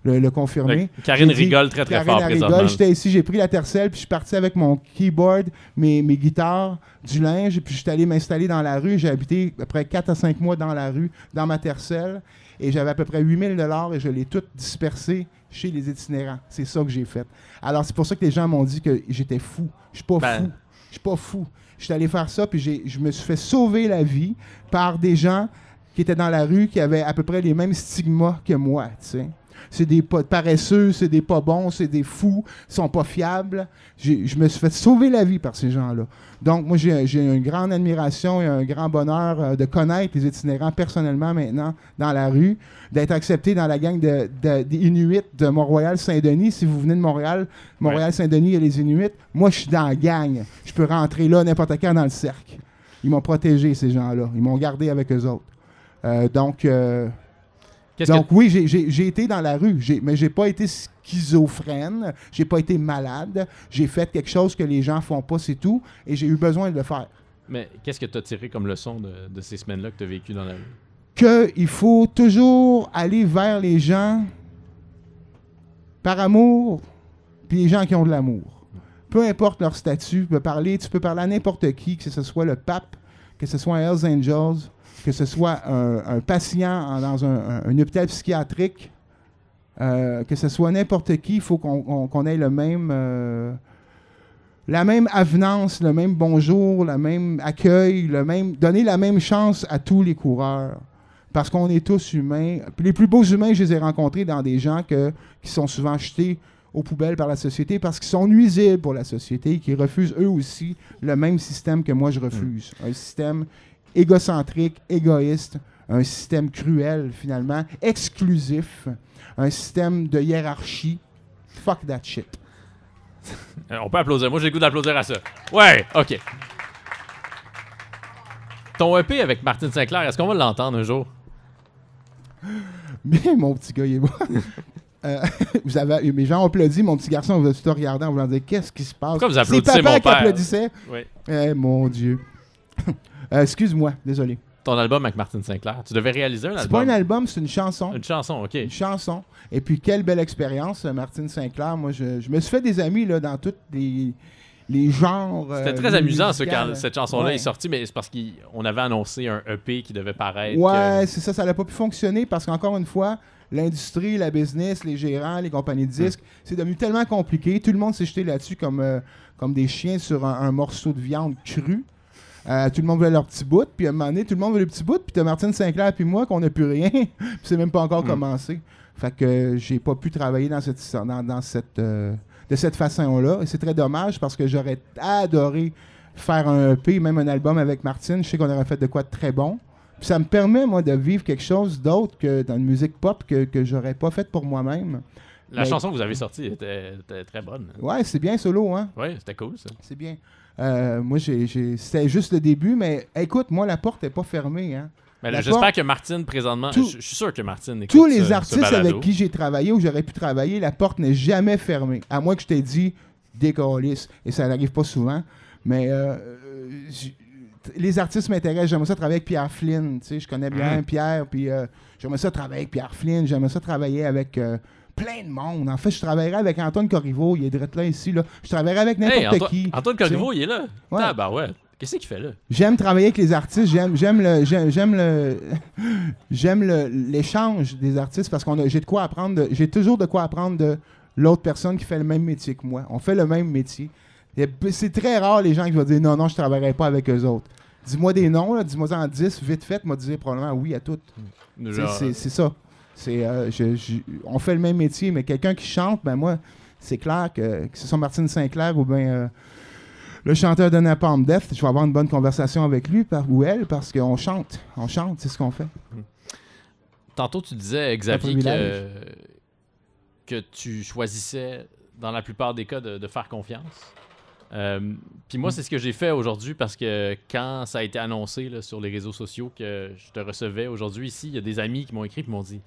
le, le confirmer. Karine dit- rigole très très Karine, fort présentement. rigole. J'étais ici, j'ai pris la tercelle, puis je suis parti avec mon keyboard, mes, mes guitares, du linge, puis je suis allé m'installer dans la rue. J'ai habité à peu près 4 à 5 mois dans la rue, dans ma tercelle, et j'avais à peu près 8000 dollars et je l'ai tout dispersé chez les itinérants. C'est ça que j'ai fait. Alors, c'est pour ça que les gens m'ont dit que j'étais fou. Je suis pas Ben. fou. Je suis pas fou. Je suis allé faire ça, puis je me suis fait sauver la vie par des gens qui étaient dans la rue, qui avaient à peu près les mêmes stigmas que moi, tu sais. C'est des paresseux, c'est des pas bons, c'est des fous, ils sont pas fiables. Je me suis fait sauver la vie par ces gens-là. Donc, moi, j'ai une grande admiration et un grand bonheur euh, de connaître les itinérants personnellement maintenant dans la rue, d'être accepté dans la gang de, de- des Inuits de Mont-Royal-Saint-Denis. Si vous venez de Montréal, Montréal-Saint-Denis, il y a les Inuits. Moi, je suis dans la gang. Je peux rentrer là n'importe quand dans le cercle. Ils m'ont protégé, ces gens-là. Ils m'ont gardé avec eux autres. Euh, donc, euh, Donc oui, j'ai- été dans la rue, mais j'ai pas été schizophrène, j'ai pas été malade, j'ai fait quelque chose que les gens font pas, c'est tout, et j'ai eu besoin de le faire. Mais qu'est-ce que tu as tiré comme leçon de, de ces semaines-là que tu as vécues dans la vie? qu'il faut toujours aller vers les gens par amour, puis les gens qui ont de l'amour. Peu importe leur statut, tu peux parler, tu peux parler à n'importe qui, que ce soit le pape, que ce soit un Hells Angels, que ce soit un, un patient en- dans un, hôpital psychiatrique, euh, que ce soit n'importe qui, il faut qu'on ait le même, euh, la même avenance, le même bonjour, le même accueil, le même, donner la même chance à tous les coureurs. Parce qu'on est tous humains. Les plus beaux humains, je les ai rencontrés dans des gens que, qui sont souvent jetés aux poubelles par la société parce qu'ils sont nuisibles pour la société et qui refusent eux aussi le même système que moi je refuse. Un système égocentrique, égoïste, un système cruel finalement, exclusif, un système de hiérarchie. Fuck that shit. Euh, on peut applaudir. Moi, j'ai le goût d'applaudir à ça. Ouais, ok. Ton EP avec Martine Sinclair, est-ce qu'on va l'entendre un jour? Mais mon petit gars, il est beau. Euh, vous avez, mes gens ont applaudi, mon petit garçon vous a tout regardé en voulant dire qu'est-ce qui se passe? Pourquoi vous C'est applaudissez papa mon qui père? applaudissait. Oui. Eh mon Dieu. Euh, Excuse-moi, désolé. Ton album avec Martine Sinclair. Tu devais réaliser un C'est pas album. un album, c'est une chanson. Une chanson, ok. Une chanson. Et puis, quelle belle expérience, euh, Martine Sinclair. Moi, je, je me suis fait des amis là, dans tous les, les genres. C'était euh, très amusant musicales. quand cette chanson-là Ouais. est sortie, mais c'est parce qu'on avait annoncé un EP qui devait paraître. Ouais, que- c'est ça, ça n'a pas pu fonctionner parce qu'encore une fois, l'industrie, la business, les gérants, les compagnies de disques, c'est devenu tellement compliqué. Tout le monde s'est jeté là-dessus comme, euh, comme des chiens sur un, un morceau de viande crue. Euh, tout le monde voulait leur petit bout, puis à un moment donné, tout le monde veut le petit bout, puis t'as Martine Sinclair puis moi qu'on n'a plus rien, puis c'est même pas encore Mm. commencé. Fait que j'ai pas pu travailler dans cette, dans, dans cette, euh, de cette façon-là. Et c'est très dommage parce que j'aurais adoré faire un EP, même un album avec Martine. Je sais qu'on aurait fait de quoi de très bon. Puis ça me permet, moi, de vivre quelque chose d'autre que dans la musique pop que, que j'aurais pas fait pour moi-même. La chanson que vous avez sortie était, était très bonne. Ouais, c'est bien solo, hein? Ouais, c'était cool ça. C'est bien. Euh, moi, c'était juste le début, mais écoute, moi, la porte est pas fermée, hein? J'espère que Martine, présentement, Tout- je je suis sûr que Martine écoute Tous les ce artistes avec qui j'ai travaillé ou j'aurais pu travailler, la porte n'est jamais fermée. À moins que je t'ai dit décalisse. Et ça n'arrive pas souvent. Mais euh, euh, les artistes m'intéressent. J'aimerais ça travailler avec Pierre Flynn. Tu sais, je connais bien Mhm. Pierre. Puis euh, j'aimerais ça travailler avec Pierre Flynn. J'aimerais ça travailler avec euh, plein de monde. En fait, je travaillerais avec Antoine Corriveau. Il est direct là ici. Là. Je travaillerais avec Hey, n'importe Anto- qui. Antoine Corriveau, il est là. Ouais. Ah, bah ouais. Qu'est-ce qu'il fait là? J'aime travailler avec les artistes, j'aime j'aime le j'aime le j'aime le- l'échange des artistes parce qu'on j'ai de quoi apprendre j'ai toujours de quoi apprendre de l'autre personne qui fait le même métier que moi. On fait le même métier. C'est très rare les gens qui vont dire non non, je travaillerai pas avec eux autres. Dis-moi des noms dis-moi en 10 vite fait, moi dire probablement oui à toutes. C'est ça. C'est euh, je- je- on fait le même métier mais quelqu'un qui chante ben moi c'est clair que que ce soit Martine Sinclair ou bien euh, le chanteur de Napalm Death, je vais avoir une bonne conversation avec lui par, ou elle parce qu'on chante. On chante, c'est ce qu'on fait. Tantôt, tu disais, Xavier, que, que tu choisissais, dans la plupart des cas, de, de faire confiance. Euh, Puis moi, c'est ce que j'ai fait aujourd'hui parce que quand ça a été annoncé là, sur les réseaux sociaux que je te recevais aujourd'hui ici, il y a des amis qui m'ont écrit et m'ont dit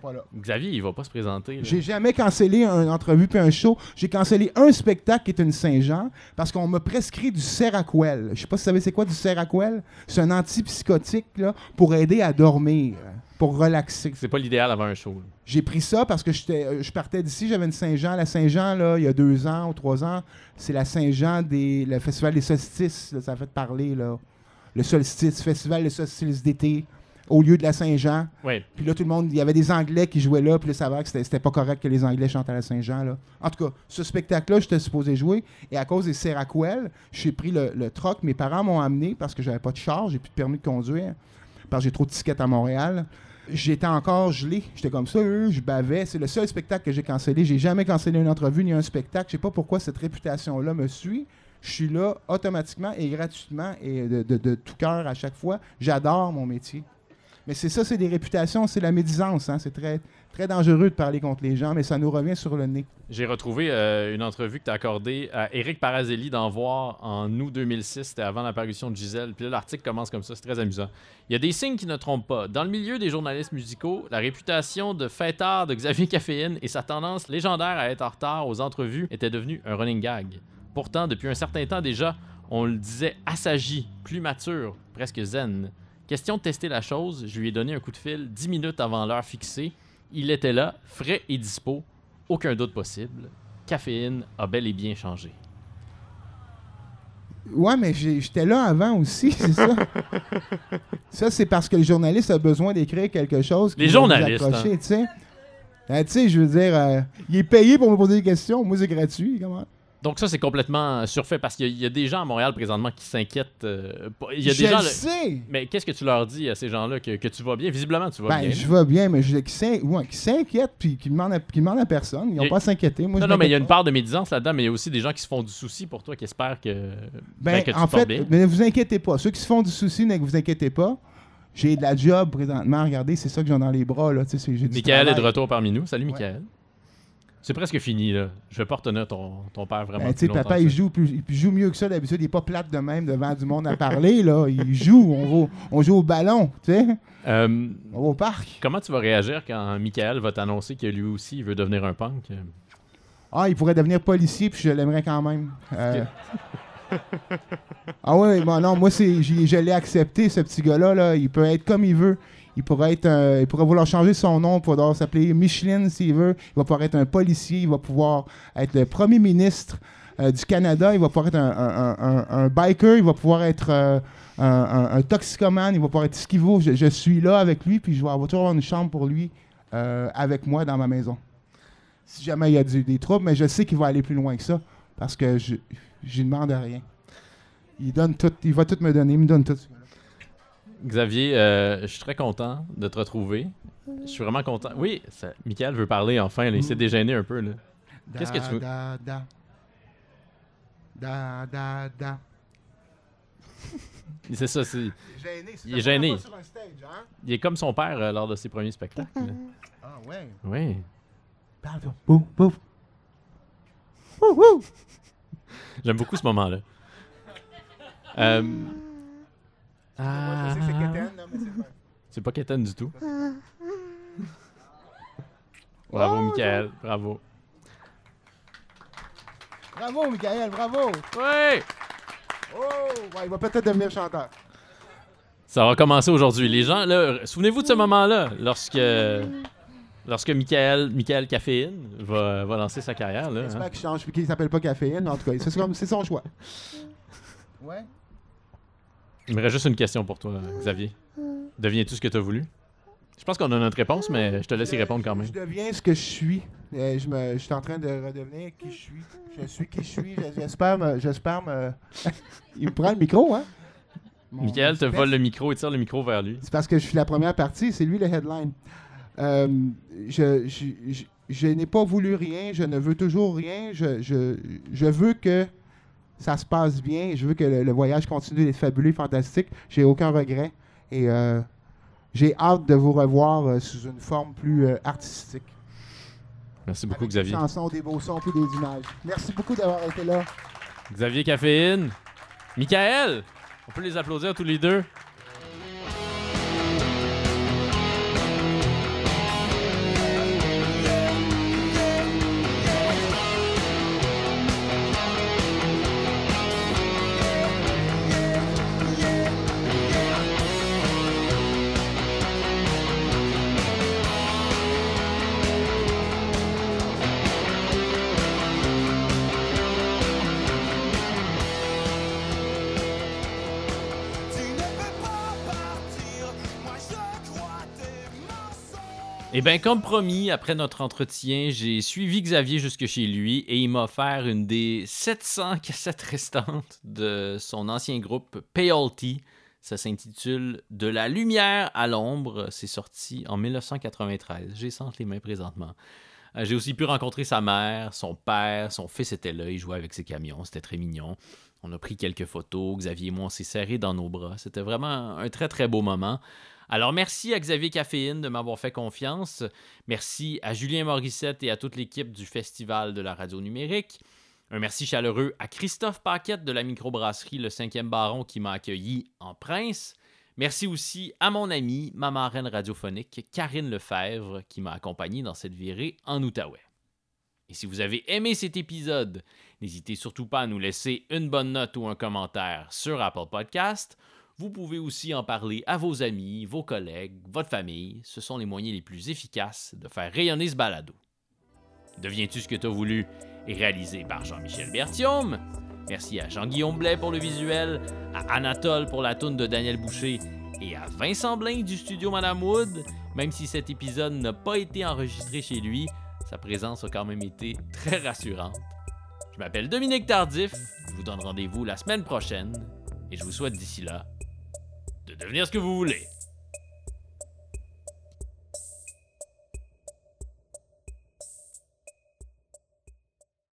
Pas là. Xavier, il va pas se présenter. J'ai jamais cancellé une entrevue puis un show. J'ai cancellé un spectacle qui est une Saint-Jean parce qu'on m'a prescrit du Seroquel. Je sais pas si vous savez c'est quoi du Seroquel. C'est un antipsychotique là, pour aider à dormir, pour relaxer. C'est pas l'idéal avant un show. J'ai pris ça parce que euh, je partais d'ici, j'avais une Saint-Jean. La Saint-Jean, là, il y a deux ans ou trois ans, c'est la Saint-Jean des. le festival des solstices. là, ça a fait parler, là. Le solstice, festival des solstices d'été, au lieu de la Saint-Jean. Ouais. Puis là, tout le monde, il y avait des Anglais qui jouaient là, puis là, ça va que c'était, pas correct que les Anglais chantent à la Saint-Jean, là. En tout cas, ce spectacle-là, j'étais supposé jouer, et à cause des Seraquel, j'ai pris le, le troc. Mes parents m'ont amené parce que j'avais pas de char, j'ai plus de permis de conduire, parce que j'ai trop de tickets à Montréal. J'étais encore gelé, j'étais comme ça, euh, je bavais. C'est le seul spectacle que j'ai cancellé. J'ai jamais cancellé une entrevue ni un spectacle. Je sais pas pourquoi cette réputation-là me suit. Je suis là automatiquement et gratuitement et de, de- de tout cœur à chaque fois. J'adore mon métier. Mais c'est ça, c'est des réputations, c'est la médisance. hein. C'est très, dangereux de parler contre les gens, mais ça nous revient sur le nez. J'ai retrouvé euh, une entrevue que tu as accordée à Eric Parazelli d'en voir en août 2006. C'était avant l'apparition de Gisèle. Puis là, l'article commence comme ça. C'est très amusant. Il y a des signes qui ne trompent pas. Dans le milieu des journalistes musicaux, la réputation de fêtard de Xavier Caféine et sa tendance légendaire à être en retard aux entrevues était devenue un running gag. Pourtant, depuis un certain temps déjà, On le disait assagi, plus mature, presque zen. Question de tester la chose, je lui ai donné un coup de fil 10 minutes avant l'heure fixée. Il était là, frais et dispo, aucun doute possible. Caféine a bel et bien changé. Ouais, mais j'étais là avant aussi, c'est ça. ça, c'est parce que le journaliste a besoin d'écrire quelque chose. qui Les journalistes, sais. Euh, tu sais, je veux dire, euh, il est payé pour me poser des questions. Moi, c'est gratuit. Comment? Donc ça, c'est complètement surfait parce qu'il y, a- il y a des gens à Montréal présentement qui s'inquiètent. euh, il y a je des gens... sais. Mais qu'est-ce que tu leur dis à ces gens-là que, que tu vas bien? Visiblement, tu vas Ben, bien. je vais bien, mais je, qui s'inquiètent puis qui demandent à, qui demandent à personne. Ils n'ont pas à s'inquiéter. Non, non, mais il y a une part de médisance là-dedans, mais il y a aussi des gens qui se font du souci pour toi, qui espèrent que, ben, Ben, que tu en fait, bien. mais ne vous inquiétez pas. Ceux qui se font du souci, ne vous inquiétez pas. J'ai de la job présentement. Regardez, c'est ça que j'ai dans les bras. Là. J'ai Michael est de retour parmi nous. Salut, Ouais. C'est presque fini, là. Je vais pas retenir ton, ton père vraiment. Ben, plus papa, il joue, plus, il joue mieux que ça. D'habitude, il n'est pas plate de même devant du monde à parler. là. Il joue. On, va, on joue au ballon. Tu sais. Euh, On va au parc. comment tu vas réagir quand Michael va t'annoncer que lui aussi, il veut devenir un punk? Ah, il pourrait devenir policier, puis je l'aimerais quand même. Euh, ah ouais, bon, non, moi, c'est, je l'ai accepté, ce petit gars-là. Là. Il peut être comme il veut. Il pourrait, il vouloir changer son nom pour pouvoir s'appeler Micheline s'il veut. Il va pouvoir être un policier. Il va pouvoir être le premier ministre euh, du Canada. Il va pouvoir être un, biker. Il va pouvoir être euh, un, toxicomane. Il va pouvoir être ce qu'il veut. Je, suis là avec lui, puis je vais avoir toujours avoir une chambre pour lui euh, avec moi dans ma maison si jamais il y a des troubles, mais je sais qu'il va aller plus loin que ça parce que je je lui demande rien. Il donne tout, il va tout me donner, il me donne tout. Xavier, euh, je suis très content de te retrouver. Je suis vraiment content. Oui, ça, Michael veut parler enfin. là. Il s'est dégêné un peu. Qu'est-ce que tu veux? Da, da. Da, da, da. C'est ça. c'est- Il est gêné. fois sur un stage, hein? Il est comme son père euh, lors de ses premiers spectacles. Ah ouais. Oui. Pardon. Bouf, bouf. Ouh, ouh. J'aime beaucoup ce moment-là. Euh, ah, c'est pas- Kéten du tout. Bravo, Oh, Michael. Bravo. Bravo, Michael, bravo. Oui! Oh, ouais, il va peut-être devenir chanteur. Ça va commencer aujourd'hui. Les gens, là, souvenez-vous de ce moment-là, lorsque, lorsque Michael, Michael Caféine va, va lancer sa carrière. Là, hein. J'espère qu'il change, qu'il s'appelle pas caféine. En tout cas, c'est comme- c'est son choix. Ouais. Il me reste juste une question pour toi, Xavier. Deviens-tu ce que tu as voulu? Je pense qu'on a notre réponse, mais je te laisse y répondre quand même. Je deviens ce que je suis. Euh, je, me, je suis en train de redevenir qui je suis. Je suis qui je suis. Je- J'espère me. J'espère me. Il me prend le micro, hein? Mon Michael te vole le micro et tire le micro vers lui. C'est parce que je suis la première partie, c'est lui le headline. Euh, je je, je, je n'ai pas voulu rien, je ne veux toujours rien. Je, veux que ça se passe bien. Je veux que le, le voyage continue d'être fabuleux, fantastique. J'ai aucun regret. Et euh, j'ai hâte de vous revoir euh, sous une forme plus artistique. Merci beaucoup, Avec Xavier. Des chansons, des beaux sons, puis des images. Merci beaucoup d'avoir été là. Xavier Caféine. Michael! On peut les applaudir tous les deux. Et bien, comme promis, après notre entretien, j'ai suivi Xavier jusque chez lui et il m'a offert une des 700 cassettes restantes de son ancien groupe Peyote. Ça s'intitule De la lumière à l'ombre. C'est sorti en 1993. J'ai entre les mains présentement. Euh, J'ai aussi pu rencontrer sa mère, son père, son fils était là, il jouait avec ses camions, c'était très mignon. On a pris quelques photos, Xavier et moi, on s'est serrés dans nos bras. C'était vraiment un très très beau moment. Alors merci à Xavier Caféine de m'avoir fait confiance. Merci à Julien Morissette et à toute l'équipe du Festival de la radio numérique. Un merci chaleureux à Christophe Paquette de la microbrasserie Le 5e Baron qui m'a accueilli en prince. Merci aussi à mon amie, ma marraine radiophonique, Karine Lefebvre, qui m'a accompagné dans cette virée en Outaouais. Et si vous avez aimé cet épisode, n'hésitez surtout pas à nous laisser une bonne note ou un commentaire sur Apple Podcast. Vous pouvez aussi en parler à vos amis, vos collègues, votre famille. Ce sont les moyens les plus efficaces de faire rayonner ce balado. Deviens-tu ce que tu as voulu? Réalisé par Jean-Michel Bertium. Merci à Jean-Guillaume Blais pour le visuel, à Anatole pour la tourne de Daniel Boucher et à Vincent Blain du studio Madame Wood. Même si cet épisode n'a pas été enregistré chez lui, sa présence a quand même été très rassurante. Je m'appelle Dominique Tardif, je vous donne rendez-vous la semaine prochaine et je vous souhaite d'ici là de devenir ce que vous voulez.